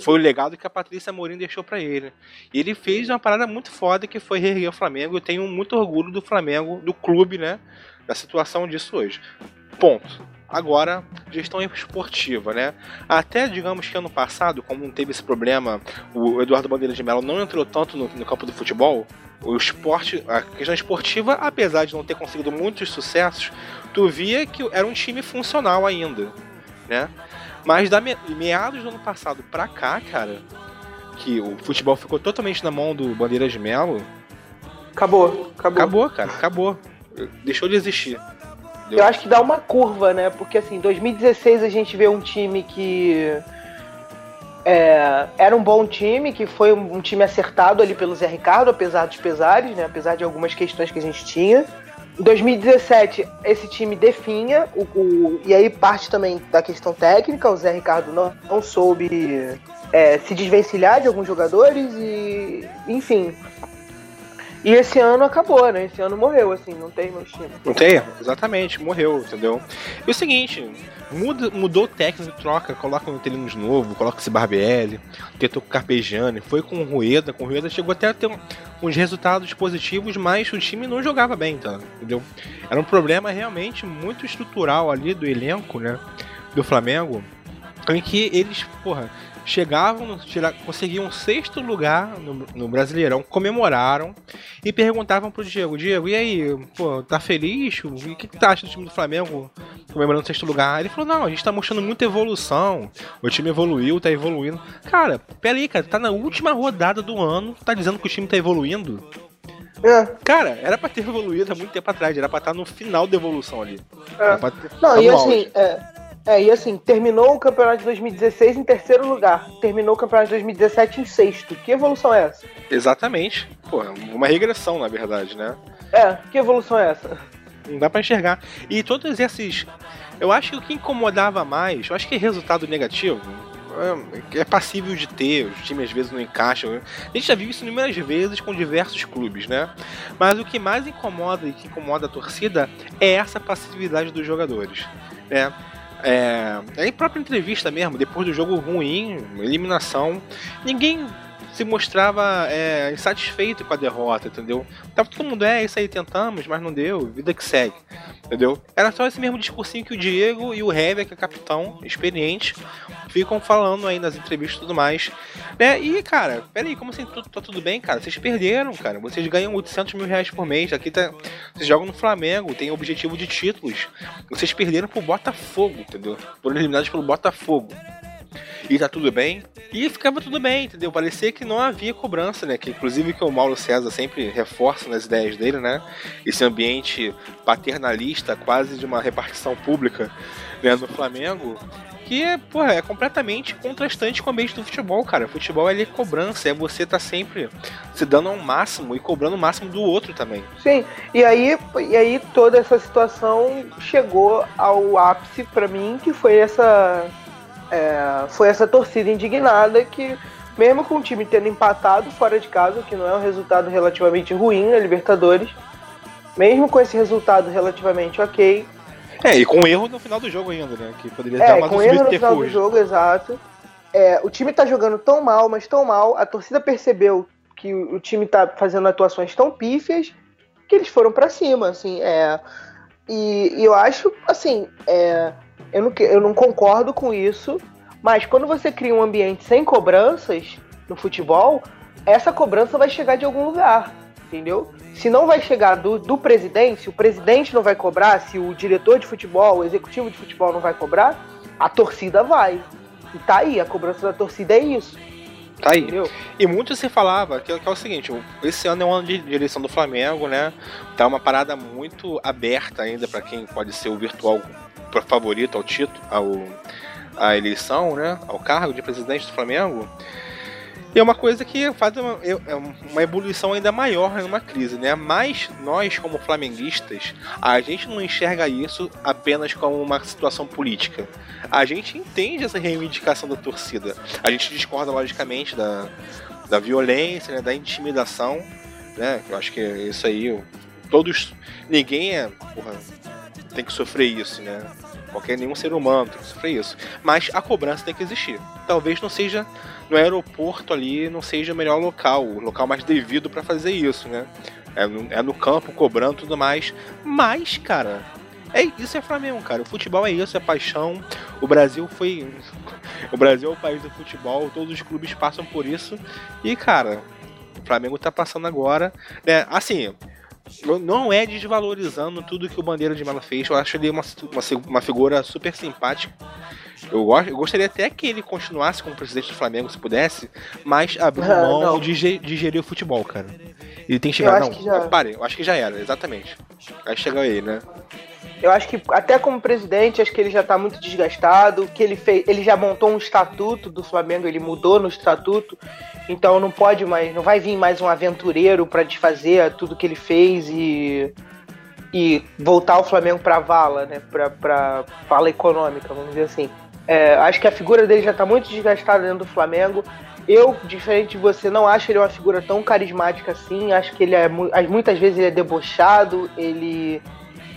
S5: Foi o legado que a Patrícia Morim deixou para ele. E ele fez uma parada muito foda que foi reerguer o Flamengo. Eu tenho muito orgulho do Flamengo, do clube, né? Da situação disso hoje. Ponto. Agora, gestão esportiva, né? Até, digamos que ano passado, como não teve esse problema, o Eduardo Bandeira de Mello não entrou tanto no, no campo do futebol, o esporte, a questão esportiva, apesar de não ter conseguido muitos sucessos, tu via que era um time funcional ainda, né? Mas da me, meados do ano passado pra cá, cara, que o futebol ficou totalmente na mão do Bandeira de Mello.
S4: Acabou, acabou.
S5: Acabou, cara, acabou. Deixou de existir.
S4: Eu acho que dá uma curva, né? Porque assim, 2016 a gente vê um time que é, era um bom time, que foi um time acertado ali pelo Zé Ricardo, apesar dos pesares, né? Apesar de algumas questões que a gente tinha. Em 2017, esse time definha, o, o, e aí parte também da questão técnica, o Zé Ricardo não, não soube é, se desvencilhar de alguns jogadores e, enfim, e esse ano acabou, né? Esse ano morreu, assim, não tem mais time.
S5: Não tem? Exatamente, morreu, entendeu? E o seguinte, muda, mudou o técnico, troca, coloca um Terinos novo, coloca esse Barbieri, tentou com o Carpegiani, foi com o Rueda, com o Rueda chegou até a ter um, uns resultados positivos, mas o time não jogava bem, tá? entendeu? Era um problema realmente muito estrutural ali do elenco, né? Do Flamengo, em que eles, porra, chegavam, tira, conseguiam um sexto lugar no, no, Brasileirão, comemoraram e perguntavam pro Diego, Diego, e aí, pô, tá feliz? O que, que tá achando do time do Flamengo comemorando o sexto lugar? Ele falou, não, a gente tá mostrando muita evolução, o time evoluiu, tá evoluindo. Cara, peraí, cara, tá na última rodada do ano, tá dizendo que o time tá evoluindo? É. Cara, era pra ter evoluído há muito tempo atrás, era pra estar no final da evolução ali.
S4: É. Ter... Não, e assim, é, é, e assim, terminou o campeonato de 2016 em terceiro lugar. Terminou o campeonato de 2017 em sexto. Que evolução é essa?
S5: Exatamente. Pô, uma regressão, na verdade, né?
S4: É, que evolução é essa?
S5: Não dá para enxergar. E todos esses. Eu acho que o que incomodava mais, eu acho que resultado negativo é, é passível de ter, os times às vezes não encaixam. A gente já viu isso inúmeras vezes com diversos clubes, né? Mas o que mais incomoda e que incomoda a torcida é essa passividade dos jogadores. Né? É, em própria entrevista mesmo, depois do jogo ruim, eliminação, ninguém se mostrava é, insatisfeito com a derrota, entendeu? Tava todo mundo, é, isso aí tentamos, mas não deu, vida que segue, entendeu? Era só esse mesmo discursinho que o Diego e o Hever, que é capitão experiente, ficam falando aí nas entrevistas e tudo mais. Né? E, cara, peraí, como assim, tá tudo bem, cara? Vocês perderam, cara. Vocês ganham 800 mil reais por mês. Aqui tá. Vocês jogam no Flamengo, tem objetivo de títulos. Vocês perderam pro Botafogo, entendeu? Foram eliminados pelo Botafogo e tá tudo bem. E ficava tudo bem, entendeu? Parecia que não havia cobrança, né? Que inclusive que o Mauro César sempre reforça nas ideias dele, né? Esse ambiente paternalista, quase de uma repartição pública né, no Flamengo. Que porra, é completamente contrastante com o ambiente do futebol, cara. O futebol é cobrança, é você tá sempre se dando ao máximo e cobrando o máximo do outro também.
S4: Sim, e aí, e aí toda essa situação chegou ao ápice para mim, que foi essa é, foi essa torcida indignada que, mesmo com o time tendo empatado fora de casa, que não é um resultado relativamente ruim na Libertadores, mesmo com esse resultado relativamente ok.
S5: É, e com erro no final do jogo ainda, né? Que poderia
S4: É,
S5: dar uma
S4: com erro no final do jogo, exato. É, o time tá jogando tão mal, mas tão mal. A torcida percebeu que o time tá fazendo atuações tão pífias que eles foram pra cima, assim. É, e, e eu acho, assim, é, eu, não, eu não concordo com isso, mas quando você cria um ambiente sem cobranças no futebol, essa cobrança vai chegar de algum lugar, entendeu? Se não vai chegar do, do presidente, se o presidente não vai cobrar, se o diretor de futebol, o executivo de futebol não vai cobrar, a torcida vai. E tá aí, a cobrança da torcida é isso,
S5: Tá aí.
S4: entendeu?
S5: E muito se falava que, que é o seguinte: esse ano é um ano de direção do Flamengo, né? Tá uma parada muito aberta ainda pra quem pode ser o virtual favorito ao título, ao, à eleição, né? Ao cargo de presidente do Flamengo. E é uma coisa que faz uma, é uma ebulição ainda maior numa crise, né? Mas nós, como flamenguistas, a gente não enxerga isso apenas como uma situação política. A gente entende essa reivindicação da torcida. A gente discorda, logicamente, da, da violência, né? da intimidação, né? Eu acho que isso aí, todos, ninguém é, porra, tem que sofrer isso, né? Qualquer nenhum ser humano tem que sofrer isso. Mas a cobrança tem que existir. Talvez não seja no aeroporto ali, não seja o melhor local, o local mais devido para fazer isso, né? É no, é no campo cobrando tudo mais. Mas, cara, é isso é Flamengo, cara. O futebol é isso, é paixão. O Brasil foi. O Brasil é o país do futebol, todos os clubes passam por isso. E, cara, o Flamengo tá passando agora. Né? Assim, não é desvalorizando tudo que o Bandeira de Melo fez. Eu acho ele uma, uma, uma figura super simpática. Eu, eu gostaria até que ele continuasse como presidente do Flamengo, se pudesse, mas abriu
S4: Ah,
S5: mão
S4: não.
S5: de, ge- de gerir o futebol, cara. Ele tem que chegar.
S4: acho
S5: Não,
S4: que já-
S5: pare, eu acho que já era, exatamente. Aí chegou aí, né?
S4: Eu acho que até como presidente, acho que ele já tá muito desgastado, que ele fez, ele já montou um estatuto do Flamengo, ele mudou no estatuto, então não pode mais, não vai vir mais um aventureiro pra desfazer tudo que ele fez e e voltar o Flamengo pra vala, né, pra vala econômica, vamos dizer assim. É, acho que a figura dele já tá muito desgastada dentro do Flamengo. Eu, diferente de você, não acho ele uma figura tão carismática assim. Acho que ele é mu- muitas vezes ele é debochado, ele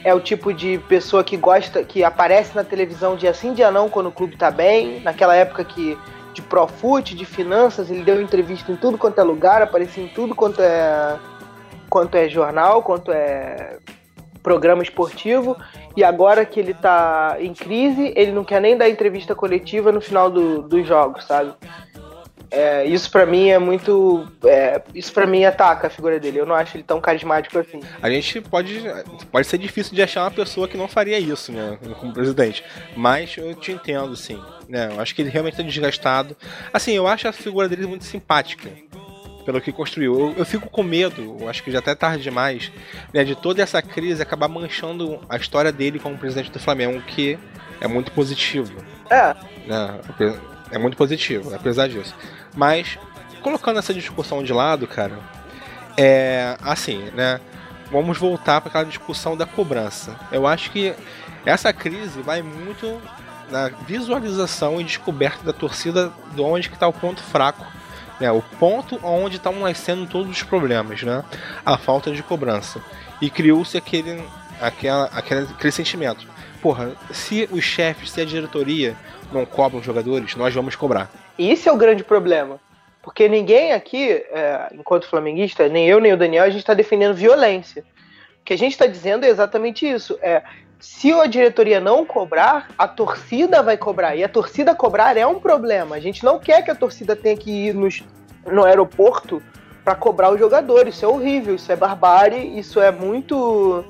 S4: é o tipo de pessoa que gosta, que aparece na televisão dia sim, dia não, quando o clube tá bem. Naquela época que de Profut, de finanças, ele deu entrevista em tudo quanto é lugar, aparecia em tudo quanto é quanto é jornal, quanto é programa esportivo. E agora que ele tá em crise, ele não quer nem dar entrevista coletiva no final do- dos jogos, sabe? É, isso pra mim é muito. é, isso pra mim ataca a figura dele. Eu não acho ele tão carismático assim.
S5: A gente pode. Pode ser difícil de achar uma pessoa que não faria isso, né? Como presidente. Mas eu te entendo, sim. Né? Eu acho que ele realmente tá desgastado. Assim, eu acho a figura dele muito simpática. Pelo que construiu. Eu, eu fico com medo, eu acho que já até é tarde demais, né, de toda essa crise acabar manchando a história dele como presidente do Flamengo, que é muito positivo.
S4: É,
S5: né? É muito positivo, apesar disso. Mas, colocando essa discussão de lado, cara, é assim, né? Vamos voltar para aquela discussão da cobrança. Eu acho que essa crise vai muito na visualização e descoberta da torcida de onde está o ponto fraco. Né? O ponto onde estão nascendo todos os problemas, né? A falta de cobrança. E criou-se aquele, aquela, aquele, aquele sentimento. Porra, se os chefes, se a diretoria não cobram os jogadores, nós vamos cobrar.
S4: E esse é o grande problema. Porque ninguém aqui, é, enquanto flamenguista, nem eu nem o Daniel, a gente está defendendo violência. O que a gente está dizendo é exatamente isso. É, se a diretoria não cobrar, a torcida vai cobrar. E a torcida cobrar é um problema. A gente não quer que a torcida tenha que ir nos, no aeroporto para cobrar os jogadores. Isso é horrível, isso é barbárie, isso é muito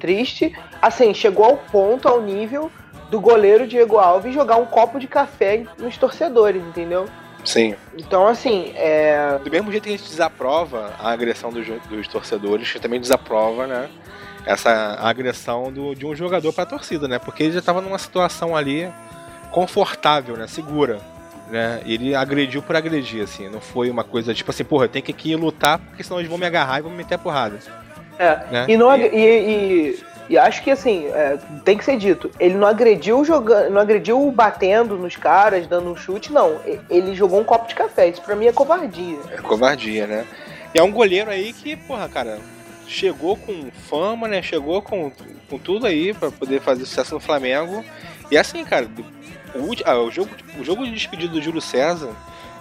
S4: triste. Assim, chegou ao ponto, ao nível do goleiro Diego Alves jogar um copo de café nos torcedores, entendeu?
S5: Sim.
S4: Então, assim, é.
S5: Do mesmo jeito que a gente desaprova a agressão dos, dos torcedores, a gente também desaprova, né? Essa agressão do, de um jogador para a torcida, né? Porque ele já estava numa situação ali confortável, né? Segura. Né? E ele agrediu por agredir, assim. Não foi uma coisa tipo assim, porra, eu tenho que aqui lutar, porque senão eles vão me agarrar e vão me meter a porrada.
S4: É.
S5: Né?
S4: E, não, ag- e, e, e acho que assim, é, tem que ser dito, ele não agrediu jogando, não agrediu batendo nos caras, dando um chute, não. Ele jogou um copo de café. Isso pra mim é covardia.
S5: É covardia, né? E é um goleiro aí que, porra, cara, chegou com fama, né? Chegou com, com tudo aí para poder fazer sucesso no Flamengo. E assim, cara, o, ah, o, jogo, o jogo de despedida do Júlio César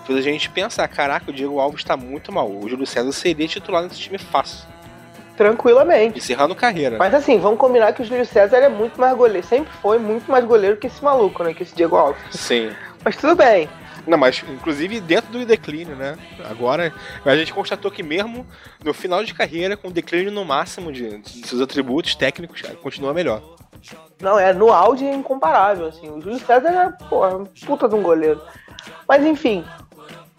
S5: fez a gente pensar, caraca, o Diego Alves tá muito mal. O Júlio César seria titular nesse time fácil.
S4: Tranquilamente.
S5: Encerrando carreira.
S4: Mas assim, vamos combinar que o Júlio César é muito mais goleiro. Sempre foi muito mais goleiro que esse maluco, né? Que esse Diego Alves.
S5: Sim.
S4: Mas tudo bem.
S5: Não, mas inclusive dentro do declínio, né? Agora a gente constatou que mesmo no final de carreira, com declínio no máximo de, de seus atributos técnicos, continua melhor.
S4: Não, é no auge é incomparável, assim. O Júlio César é, porra, puta de um goleiro. Mas enfim,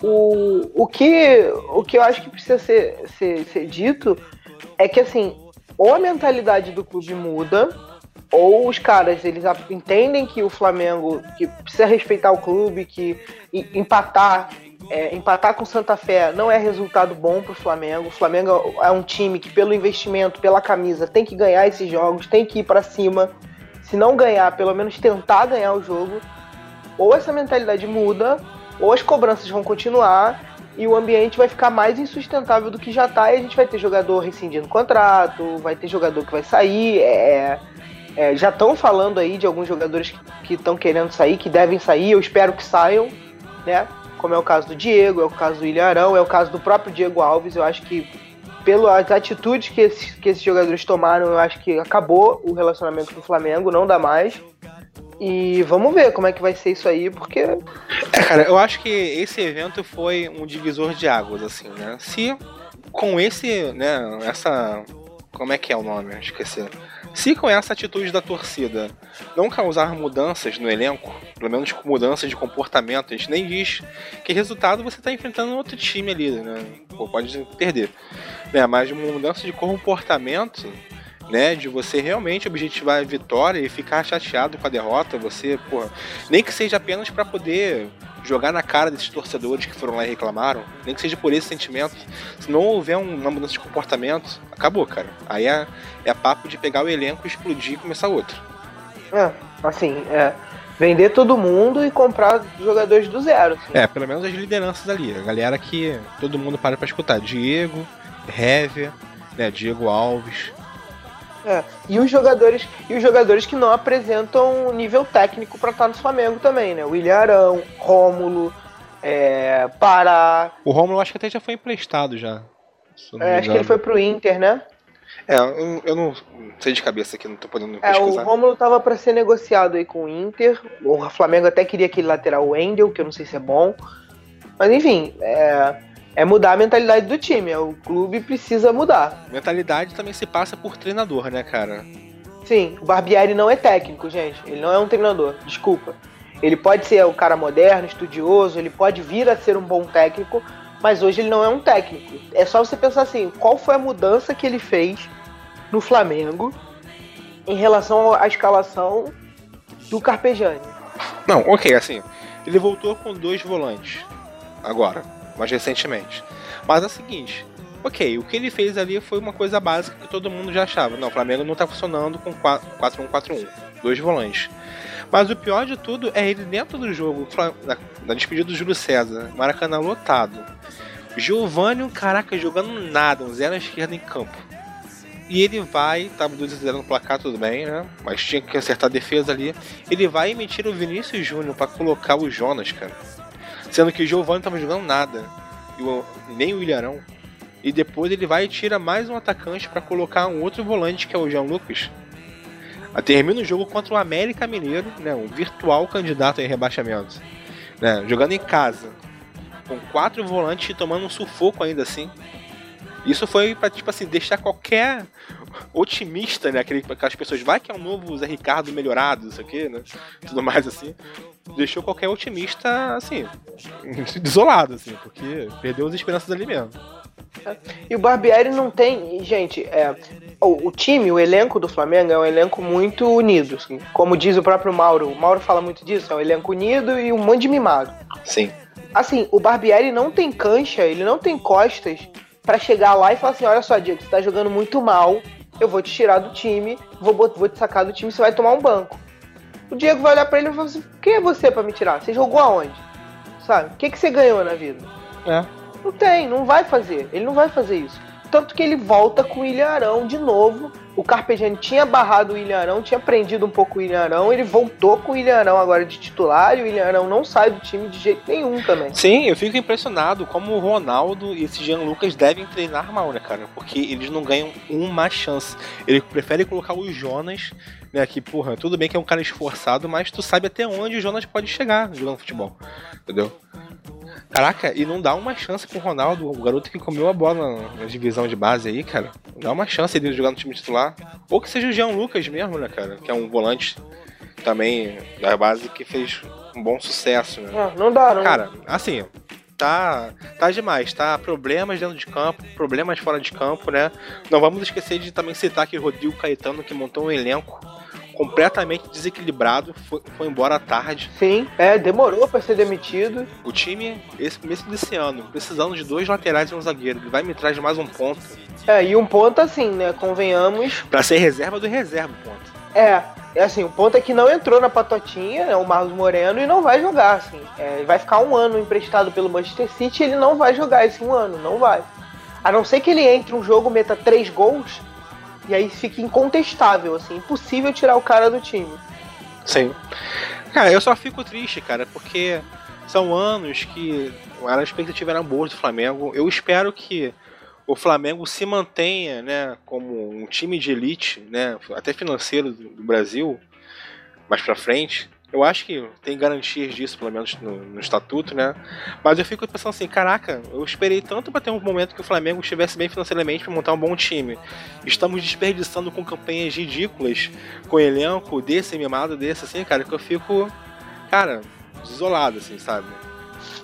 S4: o, o, que, o que eu acho que precisa ser, ser, ser dito é que, assim, ou a mentalidade do clube muda, ou os caras eles entendem que o Flamengo que precisa respeitar o clube, que empatar é, empatar com Santa Fé não é resultado bom para o Flamengo. O Flamengo é um time que pelo investimento, pela camisa, tem que ganhar esses jogos, tem que ir para cima. Se não ganhar, pelo menos tentar ganhar o jogo. Ou essa mentalidade muda, ou as cobranças vão continuar e o ambiente vai ficar mais insustentável do que já está. E a gente vai ter jogador rescindindo contrato, vai ter jogador que vai sair. É, é, já estão falando aí de alguns jogadores que estão querendo sair, que devem sair, eu espero que saiam, né? Como é o caso do Diego, é o caso do William Arão, é o caso do próprio Diego Alves. Eu acho que, pelas atitudes que esses, que esses jogadores tomaram, eu acho que acabou o relacionamento com o Flamengo, não dá mais. E vamos ver como é que vai ser isso aí, porque.
S5: É, cara, eu acho que esse evento foi um divisor de águas, assim, né? Se com esse, né, essa. Como é que é o nome? Esqueci. Se com essa atitude da torcida não causar mudanças no elenco, pelo menos mudanças de comportamento, a gente nem diz que resultado você está enfrentando outro time ali, né? Pô, pode perder. Né? Mas mudança de comportamento né? De você realmente objetivar a vitória e ficar chateado com a derrota, você, pô, nem que seja apenas para poder jogar na cara desses torcedores que foram lá e reclamaram, nem que seja por esse sentimento. Se não houver uma mudança de comportamento, acabou, cara. Aí é, é papo de pegar o elenco, explodir e começar outro.
S4: É, assim, é. Vender todo mundo e comprar jogadores do zero. Assim.
S5: É, pelo menos as lideranças ali. A galera que todo mundo para pra escutar. Diego, Hever, né, Diego Alves,
S4: é. E os jogadores e os jogadores que não apresentam nível técnico para estar no Flamengo também, né? William Arão, Rômulo, é, Pará.
S5: O Rômulo acho que até já foi emprestado já.
S4: É, acho que ele foi pro Inter, né?
S5: É, eu, eu não sei de cabeça aqui, não tô podendo
S4: é,
S5: pesquisar.
S4: o Rômulo tava para ser negociado aí com o Inter. O Flamengo até queria aquele lateral Wendel, que eu não sei se é bom. Mas enfim, é, é mudar a mentalidade do time. É, o clube precisa mudar.
S5: Mentalidade também se passa por treinador, né, cara?
S4: Sim, o Barbieri não é técnico, gente. Ele não é um treinador, desculpa. Ele pode ser o cara moderno, estudioso, ele pode vir a ser um bom técnico, mas hoje ele não é um técnico. É só você pensar assim, qual foi a mudança que ele fez no Flamengo em relação à escalação do Carpegiani?
S5: Não, ok, assim, ele voltou com dois volantes agora mais recentemente. Mas é o seguinte, ok, o que ele fez ali foi uma coisa básica que todo mundo já achava. Não, o Flamengo não tá funcionando com 4-1-4-1, dois volantes. Mas o pior de tudo é ele dentro do jogo, na, despedida do Júlio César, Maracanã lotado. Giovanni, caraca, jogando nada, um zero à esquerda em campo. E ele vai, tava 2x0 no placar, tudo bem, né? Mas tinha que acertar a defesa ali. Ele vai emitir o Vinícius Júnior para colocar o Jonas, cara. Sendo que o Giovanni tava jogando nada. O, nem o Ilharão. E depois ele vai e tira mais um atacante para colocar um outro volante, que é o Jean Lucas. Termina o jogo contra o América Mineiro, né, um virtual candidato em rebaixamento. Né, jogando em casa. Com quatro volantes e tomando um sufoco ainda assim. Isso foi para tipo assim, deixar qualquer otimista, né? Aquele, aquelas pessoas, vai que é um novo Zé Ricardo melhorado, isso aqui, né? Tudo mais assim. Deixou qualquer otimista, assim, desolado, assim, porque perdeu as esperanças ali mesmo.
S4: E o Barbieri não tem. Gente, é, o, o, time, o elenco do Flamengo é um elenco muito unido. Assim, como diz o próprio Mauro. O Mauro fala muito disso, é um elenco unido e um monte de mimado.
S5: Sim.
S4: Assim, o Barbieri não tem cancha, ele não tem costas para chegar lá e falar assim: olha só, Diego, você tá jogando muito mal, eu vou te tirar do time, vou, vou te sacar do time, você vai tomar um banco. O Diego vai olhar para ele e falar assim: quem é você para me tirar? Você jogou aonde? Sabe? O que, que você ganhou na vida?
S5: É.
S4: Não tem, não vai fazer. Ele não vai fazer isso. tanto que ele volta com o William Arão de novo. O Carpegiani tinha barrado o William Arão, tinha prendido um pouco o William Arão, ele voltou com o William Arão agora de titular e o William Arão não sai do time de jeito nenhum também.
S5: Sim, eu fico impressionado como o Ronaldo e esse Jean Lucas devem treinar mal, né, cara? Porque eles não ganham uma chance. Ele prefere colocar o Jonas, né, que, porra, tudo bem que é um cara esforçado, mas tu sabe até onde o Jonas pode chegar jogando futebol, entendeu? Caraca, e não dá uma chance pro Ronaldo, o garoto que comeu a bola na, divisão de base aí, cara. Não dá uma chance ele jogar no time titular. Ou que seja o Jean Lucas mesmo, né, cara? Que é um volante também da base que fez um bom sucesso, né?
S4: Não, ah, não dá, não.
S5: Cara, assim, tá, tá demais, tá? Problemas dentro de campo, problemas fora de campo, né? Não vamos esquecer de também citar que o Rodrigo Caetano, que montou um elenco completamente desequilibrado, foi, foi embora à tarde.
S4: Sim, é, demorou para ser demitido.
S5: O time, esse começo desse ano, precisando de dois laterais e um zagueiro, ele vai me trazer mais um ponto.
S4: É, e um ponto assim, né, convenhamos.
S5: Para ser reserva do reserva, ponto.
S4: É, é assim, o ponto é que não entrou na patotinha, né, o Marlos Moreno, e não vai jogar, assim. É, ele vai ficar um ano emprestado pelo Manchester City e ele não vai jogar esse um ano, não vai. A não ser que ele entre um jogo, meta três gols, e aí fica incontestável, assim, impossível tirar o cara do time.
S5: Sim. Cara, eu só fico triste, cara, porque são anos que as expectativas eram boas do Flamengo. Eu espero que o Flamengo se mantenha, né, como um time de elite, né, até financeiro do Brasil, mais para frente. Eu acho que tem garantias disso, pelo menos no, no, estatuto, né? Mas eu fico pensando assim, caraca, eu esperei tanto para ter um momento que o Flamengo estivesse bem financeiramente para montar um bom time. Estamos desperdiçando com campanhas ridículas, com elenco desse mimado desse, assim, cara, que eu fico, cara, desolado, assim, sabe?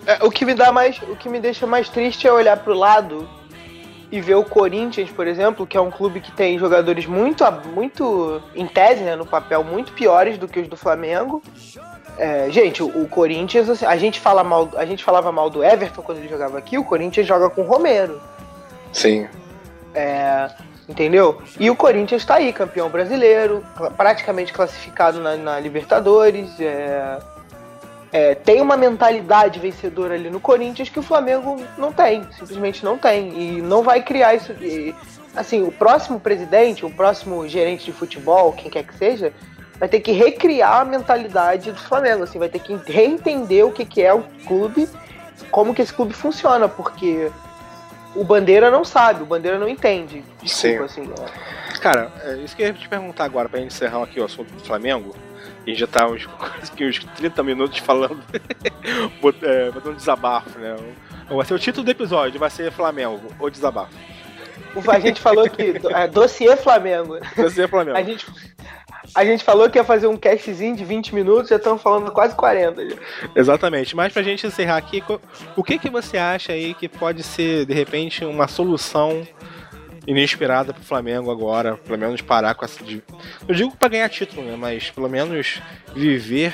S4: É, o que me dá mais, o que me deixa mais triste é olhar pro lado e ver o Corinthians, por exemplo, que é um clube que tem jogadores muito, muito em tese, né, no papel, muito piores do que os do Flamengo. É, gente, o, o Corinthians, assim, a gente fala mal, a gente falava mal do Everton quando ele jogava aqui, o Corinthians joga com o Romero.
S5: Sim.
S4: É, entendeu? E o Corinthians está aí, campeão brasileiro, praticamente classificado na, na Libertadores. É, é, tem uma mentalidade vencedora ali no Corinthians que o Flamengo não tem, simplesmente não tem. E não vai criar isso. E, assim, o próximo presidente, o próximo gerente de futebol, quem quer que seja, vai ter que recriar a mentalidade do Flamengo, assim, vai ter que reentender o que, que é o clube, como que esse clube funciona, porque o Bandeira não sabe, o Bandeira não entende. Desculpa,
S5: Sim. assim. É. Cara, é isso que eu ia te perguntar agora, pra gente encerrar aqui o assunto do Flamengo. E já tá uns, uns 30 minutos falando, é, botando desabafo, né? Vai ser o título do episódio, vai ser Flamengo, ou desabafo.
S4: A gente falou que. É, dossiê Flamengo.
S5: Dossiê Flamengo.
S4: A gente, a gente falou que ia fazer um castzinho de 20 minutos, já estamos falando quase 40.
S5: Exatamente. Mas pra gente encerrar aqui, o que, que você acha aí que pode ser, de repente, uma solução inesperada pro Flamengo agora, pelo menos parar com essa. Não digo para ganhar título, né? Mas pelo menos viver,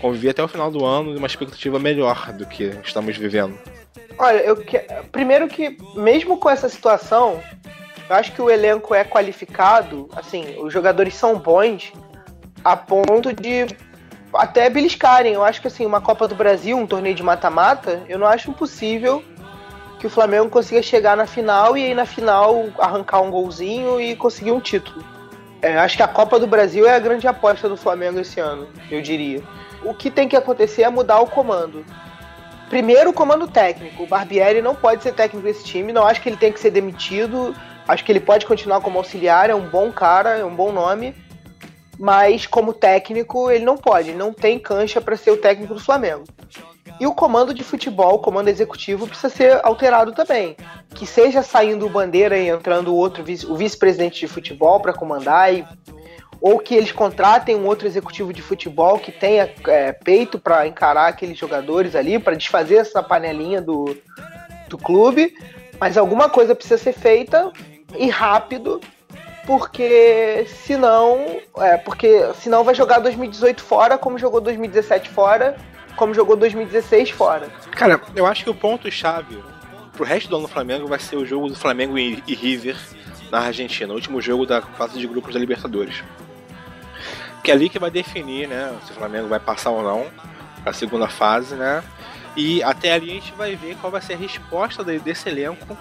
S5: conviver até o final do ano uma expectativa melhor do que estamos vivendo.
S4: Olha, eu que... primeiro que, mesmo com essa situação, eu acho que o elenco é qualificado, assim, os jogadores são bons a ponto de até beliscarem. Eu acho que assim, uma Copa do Brasil, um torneio de mata-mata, eu não acho impossível que o Flamengo consiga chegar na final e aí na final arrancar um golzinho e conseguir um título. É, acho que a Copa do Brasil é a grande aposta do Flamengo esse ano, eu diria. O que tem que acontecer é mudar o comando. Primeiro, o comando técnico. O Barbieri não pode ser técnico desse time, não acho que ele tem que ser demitido. Acho que ele pode continuar como auxiliar, é um bom cara, é um bom nome. Mas como técnico, ele não pode, não tem cancha para ser o técnico do Flamengo. E o comando de futebol, o comando executivo, precisa ser alterado também. Que seja saindo o Bandeira e entrando outro o vice-presidente de futebol para comandar, e, ou que eles contratem um outro executivo de futebol que tenha é, peito para encarar aqueles jogadores ali, para desfazer essa panelinha do, do clube. Mas alguma coisa precisa ser feita e rápido, porque senão, é, porque senão vai jogar 2018 fora, como jogou 2017 fora como jogou 2016 fora.
S5: Cara, eu acho que o ponto-chave pro resto do ano do Flamengo vai ser o jogo do Flamengo e, e River na Argentina, o último jogo da fase de grupos da Libertadores. Que é ali que vai definir, né, se o Flamengo vai passar ou não a segunda fase, né? E até ali a gente vai ver qual vai ser a resposta desse elenco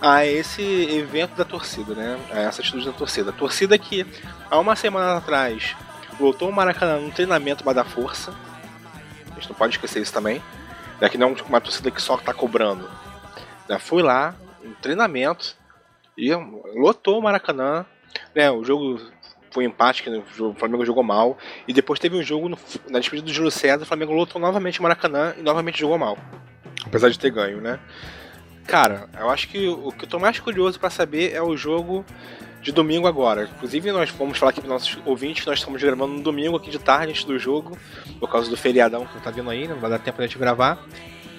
S5: a esse evento da torcida, né? A essa atitude da torcida. A torcida que há uma semana atrás voltou o Maracanã num treinamento para dar força. Gente não pode esquecer isso também. Né? Que não é uma torcida que só tá cobrando. Né? Foi lá, um treinamento, e lotou o Maracanã. Né? O jogo foi um empate, que o Flamengo jogou mal. E depois teve um jogo no, na despedida do Júlio César, o Flamengo lotou novamente o Maracanã e novamente jogou mal. Apesar de ter ganho, né? Cara, eu acho que o que eu tô mais curioso para saber é o jogo de domingo agora. Inclusive, nós vamos falar aqui para nossos ouvintes que nós estamos gravando no domingo aqui de tarde antes do jogo, por causa do feriadão que tá vindo aí, não vai dar tempo pra gente gravar.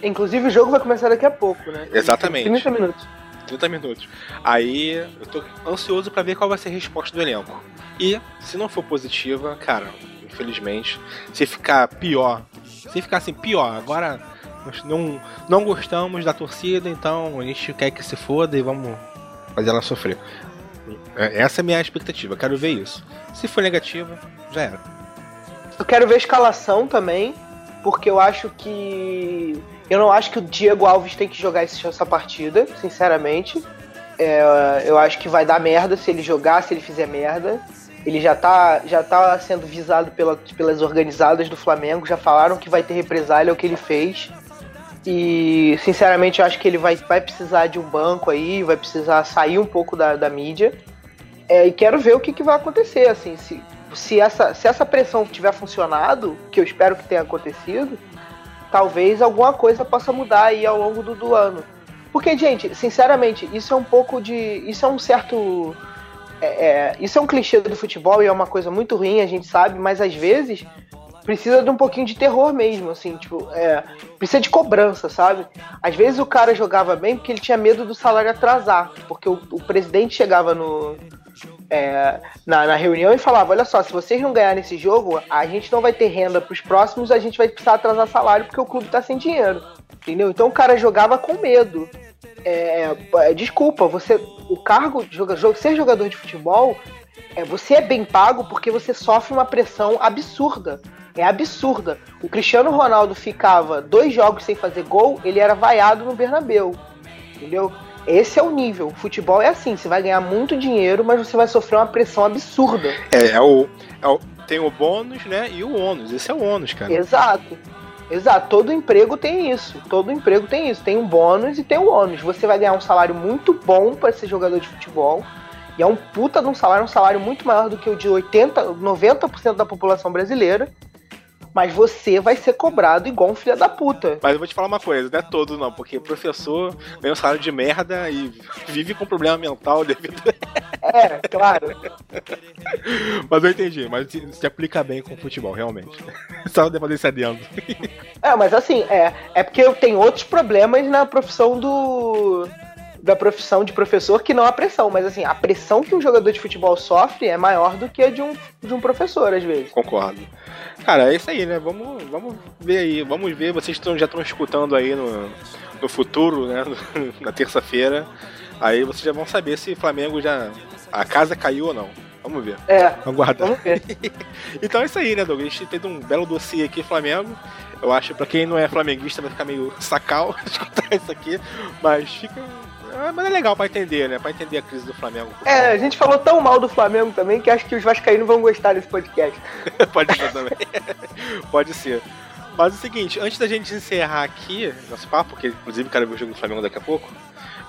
S4: Inclusive, o jogo vai começar daqui a pouco, né?
S5: Exatamente.
S4: 30 minutos.
S5: 30 minutos. Aí eu tô ansioso para ver qual vai ser a resposta do elenco. E se não for positiva, cara, infelizmente, se ficar pior, se ficar assim pior, agora nós não, não gostamos da torcida, então a gente quer que se foda e vamos fazer ela sofrer. É, essa é a minha expectativa, quero ver isso. Se for negativa, já era.
S4: Eu quero ver a escalação também, porque eu acho que. Eu não acho que o Diego Alves tem que jogar essa partida, sinceramente. É, eu acho que vai dar merda se ele jogar, se ele fizer merda. Ele já tá, já tá sendo visado pela, pelas organizadas do Flamengo, já falaram que vai ter represália ao que ele fez. E sinceramente eu acho que ele vai, vai precisar de um banco aí, vai precisar sair um pouco da, da mídia. É, e quero ver o que, que vai acontecer, assim, se, se, essa, se essa pressão tiver funcionado, que eu espero que tenha acontecido, talvez alguma coisa possa mudar aí ao longo do, do ano. Porque, gente, sinceramente, isso é um pouco de. Isso é um certo. É, é, isso é um clichê do futebol e é uma coisa muito ruim, a gente sabe, mas às vezes precisa de um pouquinho de terror mesmo, assim, tipo, é, precisa de cobrança, sabe? Às vezes o cara jogava bem porque ele tinha medo do salário atrasar, porque o, o presidente chegava no, é, na, na, reunião e falava: Olha só, se vocês não ganharem esse jogo, a gente não vai ter renda para os próximos, a gente vai precisar atrasar salário porque o clube tá sem dinheiro. Entendeu? Então o cara jogava com medo. É, é, desculpa, você. O cargo de ser jogador de futebol, é, você é bem pago porque você sofre uma pressão absurda. É absurda. O Cristiano Ronaldo ficava dois jogos sem fazer gol, ele era vaiado no Bernabeu. Entendeu? Esse é o nível. O futebol é assim, você vai ganhar muito dinheiro, mas você vai sofrer uma pressão absurda.
S5: É, é o, é o tem o bônus, né? E o ônus. Esse é o ônus, cara.
S4: Exato. Exato, todo emprego tem isso. Todo emprego tem isso. Tem um bônus e tem um ônus. Você vai ganhar um salário muito bom para ser jogador de futebol. E é um puta de um salário, um salário muito maior do que o de 80, 90% da população brasileira mas você vai ser cobrado igual um filho da puta.
S5: Mas eu vou te falar uma coisa, não é todo não, porque professor ganha um salário de merda e vive com problema mental devido.
S4: É, claro.
S5: mas eu entendi, mas se aplica bem com o futebol, realmente. Só de fazer esse adendo.
S4: É, mas assim, é, é porque eu tenho outros problemas na profissão do da profissão de professor que não a pressão, mas assim, a pressão que um jogador de futebol sofre é maior do que a de um, de um professor, às vezes.
S5: Concordo. Cara, é isso aí, né? Vamos, vamos ver aí, vamos ver, vocês tão, já estão escutando aí no, no futuro, né? Na terça-feira. Aí vocês já vão saber se o Flamengo já. A casa caiu ou não. Vamos ver.
S4: É.
S5: Aguarda.
S4: Vamos ver.
S5: então é isso aí, né, Douglas? A gente fez um belo dossiê aqui, Flamengo. Eu acho que pra quem não é flamenguista vai ficar meio sacal escutar isso aqui. Mas fica é, mas é legal pra entender, né? Pra entender a crise do Flamengo.
S4: É, a gente falou tão mal do Flamengo também que acho que os vascaínos vão gostar desse podcast.
S5: Pode ser também. Pode ser. Mas é o seguinte, antes da gente encerrar aqui nosso papo, porque inclusive quero ver o jogo do Flamengo daqui a pouco,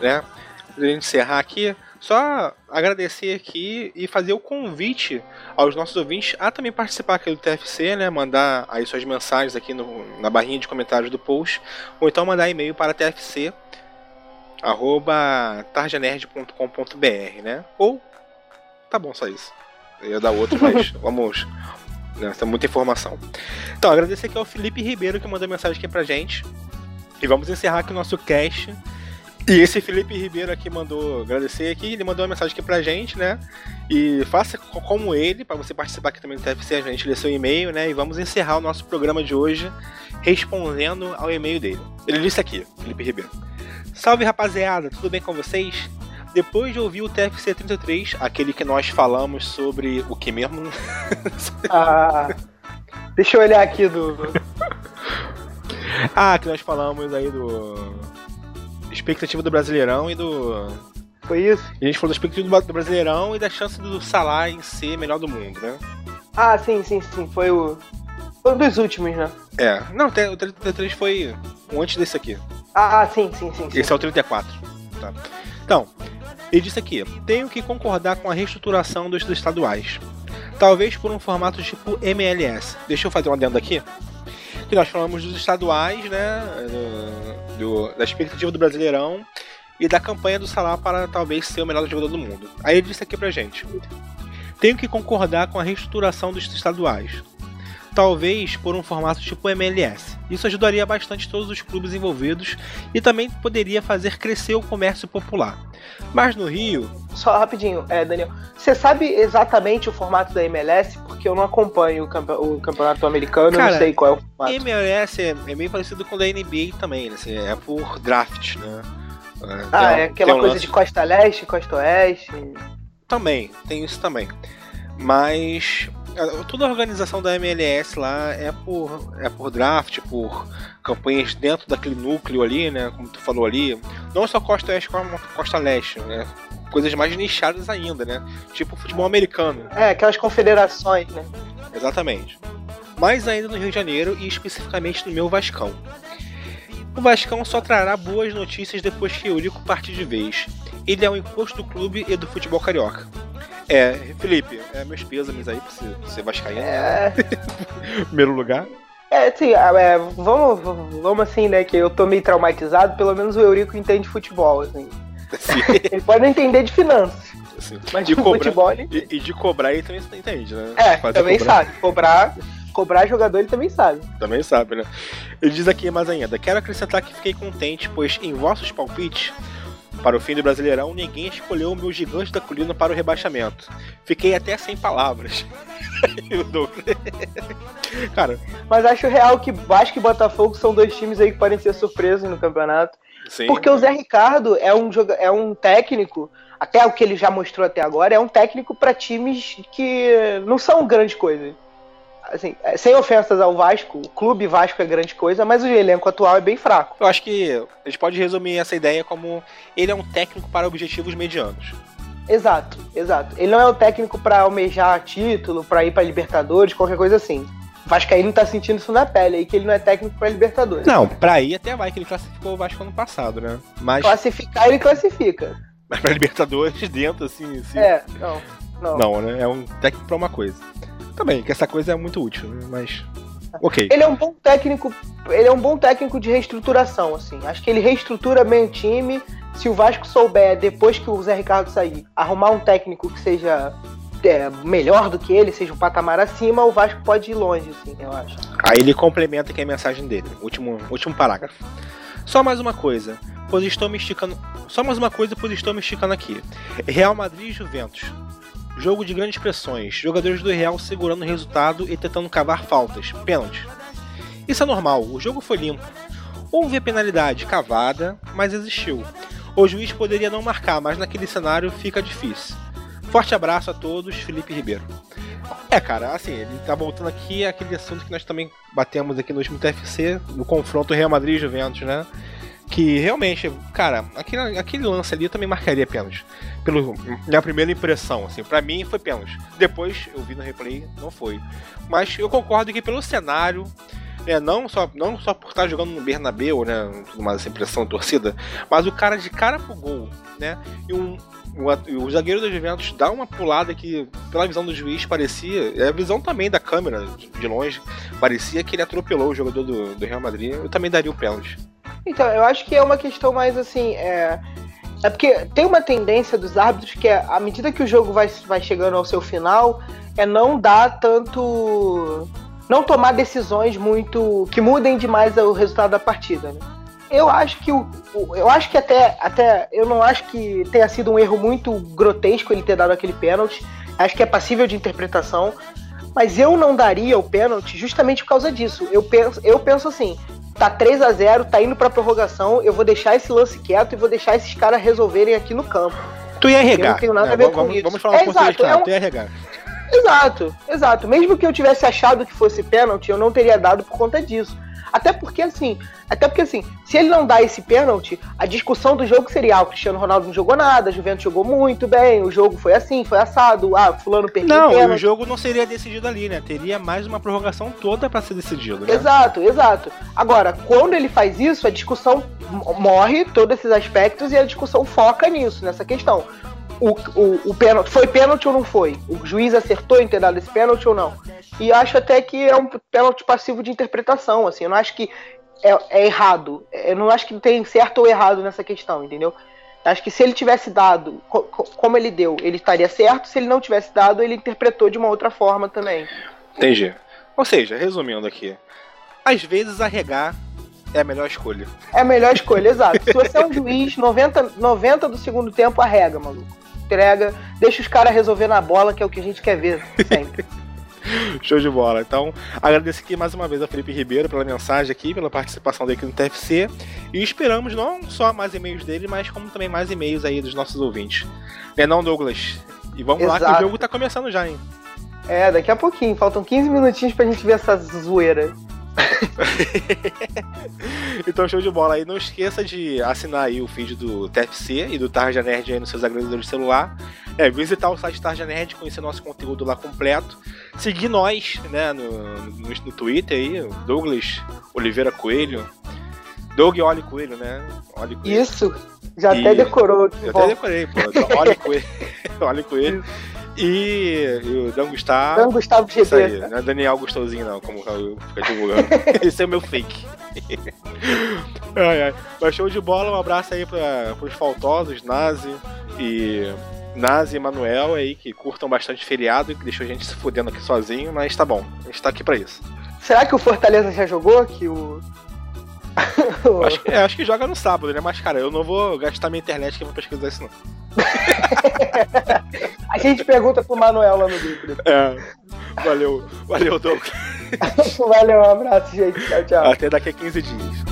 S5: né? Antes da gente encerrar aqui, só agradecer aqui e fazer o convite aos nossos ouvintes a também participar aqui do TFC, né? Mandar aí suas mensagens aqui no, na barrinha de comentários do post, ou então mandar e-mail para TFC arroba tarjanerd.com.br, né? Ou tá bom, só isso. Eu ia dar outro, mas vamos. Né, tem muita informação. Então, agradecer aqui ao Felipe Ribeiro que mandou mensagem aqui pra gente. E vamos encerrar aqui o nosso cast. E esse Felipe Ribeiro aqui mandou agradecer aqui, ele mandou uma mensagem aqui pra gente, né? E faça como ele, para você participar aqui também do TFC, a gente lê seu e-mail, né? E vamos encerrar o nosso programa de hoje respondendo ao e-mail dele. Ele disse aqui, Felipe Ribeiro. Salve rapaziada, tudo bem com vocês? Depois de ouvir o TFC 33, aquele que nós falamos sobre o que mesmo?
S4: ah, deixa eu olhar aqui do.
S5: ah, que nós falamos aí do. expectativa do Brasileirão e do.
S4: Foi isso?
S5: A gente falou da expectativa do Brasileirão e da chance do Salah em ser melhor do mundo, né?
S4: Ah, sim, sim, sim. Foi o. Foi um dos últimos, né?
S5: É. Não, o 33 foi um antes desse aqui.
S4: Ah, sim, sim, sim. sim.
S5: Esse é o 34. Tá. Então, ele disse aqui: tenho que concordar com a reestruturação dos estaduais. Talvez por um formato tipo MLS. Deixa eu fazer uma adendo aqui. Que nós falamos dos estaduais, né? Do, do, da expectativa do Brasileirão e da campanha do Salah para talvez ser o melhor jogador do mundo. Aí ele disse aqui pra gente: tenho que concordar com a reestruturação dos estaduais talvez por um formato tipo MLS. Isso ajudaria bastante todos os clubes envolvidos e também poderia fazer crescer o comércio popular. Mas no Rio.
S4: Só rapidinho, é, Daniel. Você sabe exatamente o formato da MLS? Porque eu não acompanho o, campe o campeonato americano, Cara, não sei qual é o formato.
S5: MLS é, é meio parecido com o da NBA também, né? Assim, é por draft, né?
S4: É, ah, é aquela coisa lance... de costa leste, costa oeste.
S5: Também, tem isso também. Mas toda a organização da MLS lá é por, é por draft, por campanhas dentro daquele núcleo ali, né? Como tu falou ali. Não só Costa Oeste como Costa Leste, né? Coisas mais nichadas ainda, né? Tipo futebol americano.
S4: É, aquelas confederações, né?
S5: Exatamente. Mais ainda no Rio de Janeiro e especificamente no meu Vascão. O Vascão só trará boas notícias depois que Eurico partir de vez. Ele é o imposto do clube e do futebol carioca. É, Felipe, é, meus pêsames aí pra você, pra você vascaíno. É. Primeiro lugar.
S4: É, sim, é, vamos, vamos assim, né, que eu tô meio traumatizado, pelo menos o Eurico entende futebol, assim. Sim. ele pode não entender de finanças. Sim. Mas de, de cobrar, futebol ele
S5: e, e, de cobrar ele também entende, né?
S4: É, Fazer também cobrar. sabe. Cobrar, cobrar jogador ele também sabe.
S5: Também sabe, né? Ele diz aqui mais ainda: quero acrescentar que fiquei contente, pois em vossos palpites para o fim do Brasileirão, ninguém escolheu o meu gigante da colina para o rebaixamento. Fiquei até sem palavras.
S4: Cara. Mas acho real que Vasco e Botafogo são dois times aí que podem ser surpresos no campeonato. Sim. Porque o Zé Ricardo é um, é um técnico, até o que ele já mostrou até agora, é um técnico para times que não são grande coisa assim, é, sem ofensas ao Vasco, o clube Vasco é grande coisa, mas o elenco atual é bem fraco.
S5: Eu acho que a gente pode resumir essa ideia como ele é um técnico para objetivos medianos.
S4: Exato, exato. Ele não é o técnico para almejar título, para ir para Libertadores, qualquer coisa assim. Vascaíno tá sentindo isso na pele aí, que ele não é técnico para Libertadores.
S5: Não, pra ir até vai, que ele classificou o Vasco ano passado, né?
S4: Mas... Classificar, ele classifica.
S5: Mas pra Libertadores, dentro, assim, assim...
S4: É, não, não.
S5: Não, né? É um técnico pra uma coisa. Também, que essa coisa é muito útil, né? mas. Ok.
S4: Ele é um bom técnico. Ele é um bom técnico de reestruturação, assim. Acho que ele reestrutura bem o time. Se o Vasco souber, depois que o Zé Ricardo sair, arrumar um técnico que seja é, melhor do que ele, seja um patamar acima, o Vasco pode ir longe, assim, eu acho.
S5: Aí ele complementa aqui a mensagem dele, último, último parágrafo. Só mais uma coisa, pois estou me esticando. Só mais uma coisa, pois estou me esticando aqui. Real Madrid e Juventus. Jogo de grandes pressões, jogadores do Real segurando o resultado e tentando cavar faltas, pênalti. Isso é normal, o jogo foi limpo. Houve a penalidade cavada, mas existiu. O juiz poderia não marcar, mas naquele cenário fica difícil. Forte abraço a todos, Felipe Ribeiro. É, cara, assim, ele tá voltando aqui aquele assunto que nós também batemos aqui no último TFC, no confronto Real Madrid Juventus, né? Que realmente, cara, aquele, aquele lance ali eu também marcaria pênalti. Pelo minha primeira impressão, assim, para mim foi pênalti. Depois eu vi no replay, não foi. Mas eu concordo que pelo cenário, né, não só não só por estar jogando no Bernabéu, né, tudo mais essa impressão torcida, mas o cara de cara pro gol, né? E um o, zagueiro do Juventus dá uma pulada que, pela visão do juiz, parecia. É a visão também da câmera, de longe, parecia que ele atropelou o jogador do, do Real Madrid. Eu também daria o pênalti.
S4: Então, eu acho que é uma questão mais assim. É, é porque tem uma tendência dos árbitros que, é, à medida que o jogo vai, vai chegando ao seu final, é não dar tanto. não tomar decisões muito. que mudem demais o resultado da partida, né? Eu acho que o, eu acho que até, até eu não acho que tenha sido um erro muito grotesco ele ter dado aquele pênalti. Acho que é passível de interpretação, mas eu não daria o pênalti justamente por causa disso. Eu penso, eu penso assim, tá 3 a 0 tá indo pra prorrogação, eu vou deixar esse lance quieto e vou deixar esses caras resolverem aqui no campo.
S5: Tu ia regar. Eu
S4: não tenho nada é, a ver
S5: vamos,
S4: com isso.
S5: Vamos falar um é, exato, é um... tu ia regar.
S4: Exato, exato. Mesmo que eu tivesse achado que fosse pênalti, eu não teria dado por conta disso. Até porque, assim, até porque, assim, se ele não dá esse pênalti, a discussão do jogo seria: ah, o Cristiano Ronaldo não jogou nada, a Juventus jogou muito bem, o jogo foi assim, foi assado, ah, Fulano perdeu
S5: Não,
S4: o
S5: e o
S4: pênalti.
S5: jogo não seria decidido ali, né? Teria mais uma prorrogação toda pra ser decidido, né?
S4: Exato, exato. Agora, quando ele faz isso, a discussão morre, todos esses aspectos, e a discussão foca nisso, nessa questão. O, o, o pênalti, foi pênalti ou não foi? O juiz acertou em ter dado esse pênalti ou não? E acho até que é um pênalti passivo de interpretação, assim, eu não acho que é, é errado. Eu não acho que tem certo ou errado nessa questão, entendeu? Acho que se ele tivesse dado, co- co- como ele deu, ele estaria certo. Se ele não tivesse dado, ele interpretou de uma outra forma também.
S5: Entendi. Ou seja, resumindo aqui, às vezes arregar é a melhor escolha.
S4: É a melhor escolha, exato. Se você é um juiz, 90, 90 do segundo tempo, arrega, maluco. Entrega, deixa os caras resolver na bola, que é o que a gente quer ver sempre.
S5: Show de bola. Então, agradeço aqui mais uma vez a Felipe Ribeiro pela mensagem aqui, pela participação dele aqui no TFC. E esperamos não só mais e-mails dele, mas como também mais e-mails aí dos nossos ouvintes. Né não, Douglas? E vamos lá que
S4: Exato.
S5: o jogo tá começando já, hein?
S4: É, daqui a pouquinho, faltam 15 minutinhos pra gente ver essa zoeira.
S5: Então, show de bola aí. Não esqueça de assinar aí o feed do TFC e do Tarja Nerd aí nos seus agregadores de celular. É, visitar o site Tarja Nerd, conhecer nosso conteúdo lá completo. Seguir nós, né, no, no, no Twitter aí, Douglas Oliveira Coelho. Doug Oli Coelho, né? Oli Coelho.
S4: Isso, já
S5: E-
S4: até decorou.
S5: Eu
S4: Bom,
S5: até decorei, pô. Oli Coelho. Oli Coelho. E, e o Dan Gustavo.
S4: Dan Gustavo
S5: Isso aí,
S4: GB.
S5: não é Daniel Gostosinho, não, como eu fica divulgando. Esse é o meu fake. ai, ai. Mas show de bola, um abraço aí pra, pros faltosos, Nazi e. Nazi e Manuel aí, que curtam bastante feriado, que deixou a gente se fudendo aqui sozinho, mas tá bom, a gente tá aqui pra isso.
S4: Será que o Fortaleza já jogou? Que o.
S5: Acho, que- é, acho que joga no sábado, né? Mas, cara, eu não vou gastar minha internet que eu vou pesquisar isso, não.
S4: A gente pergunta pro Manuel lá no grupo. depois.
S5: É. Valeu, valeu, Douglas.
S4: Valeu, um abraço, gente. Tchau, tchau.
S5: Até daqui a 15 dias.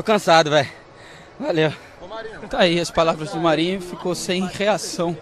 S3: Tô cansado, velho. Valeu.
S6: Tá aí as palavras do Marinho, ficou sem reação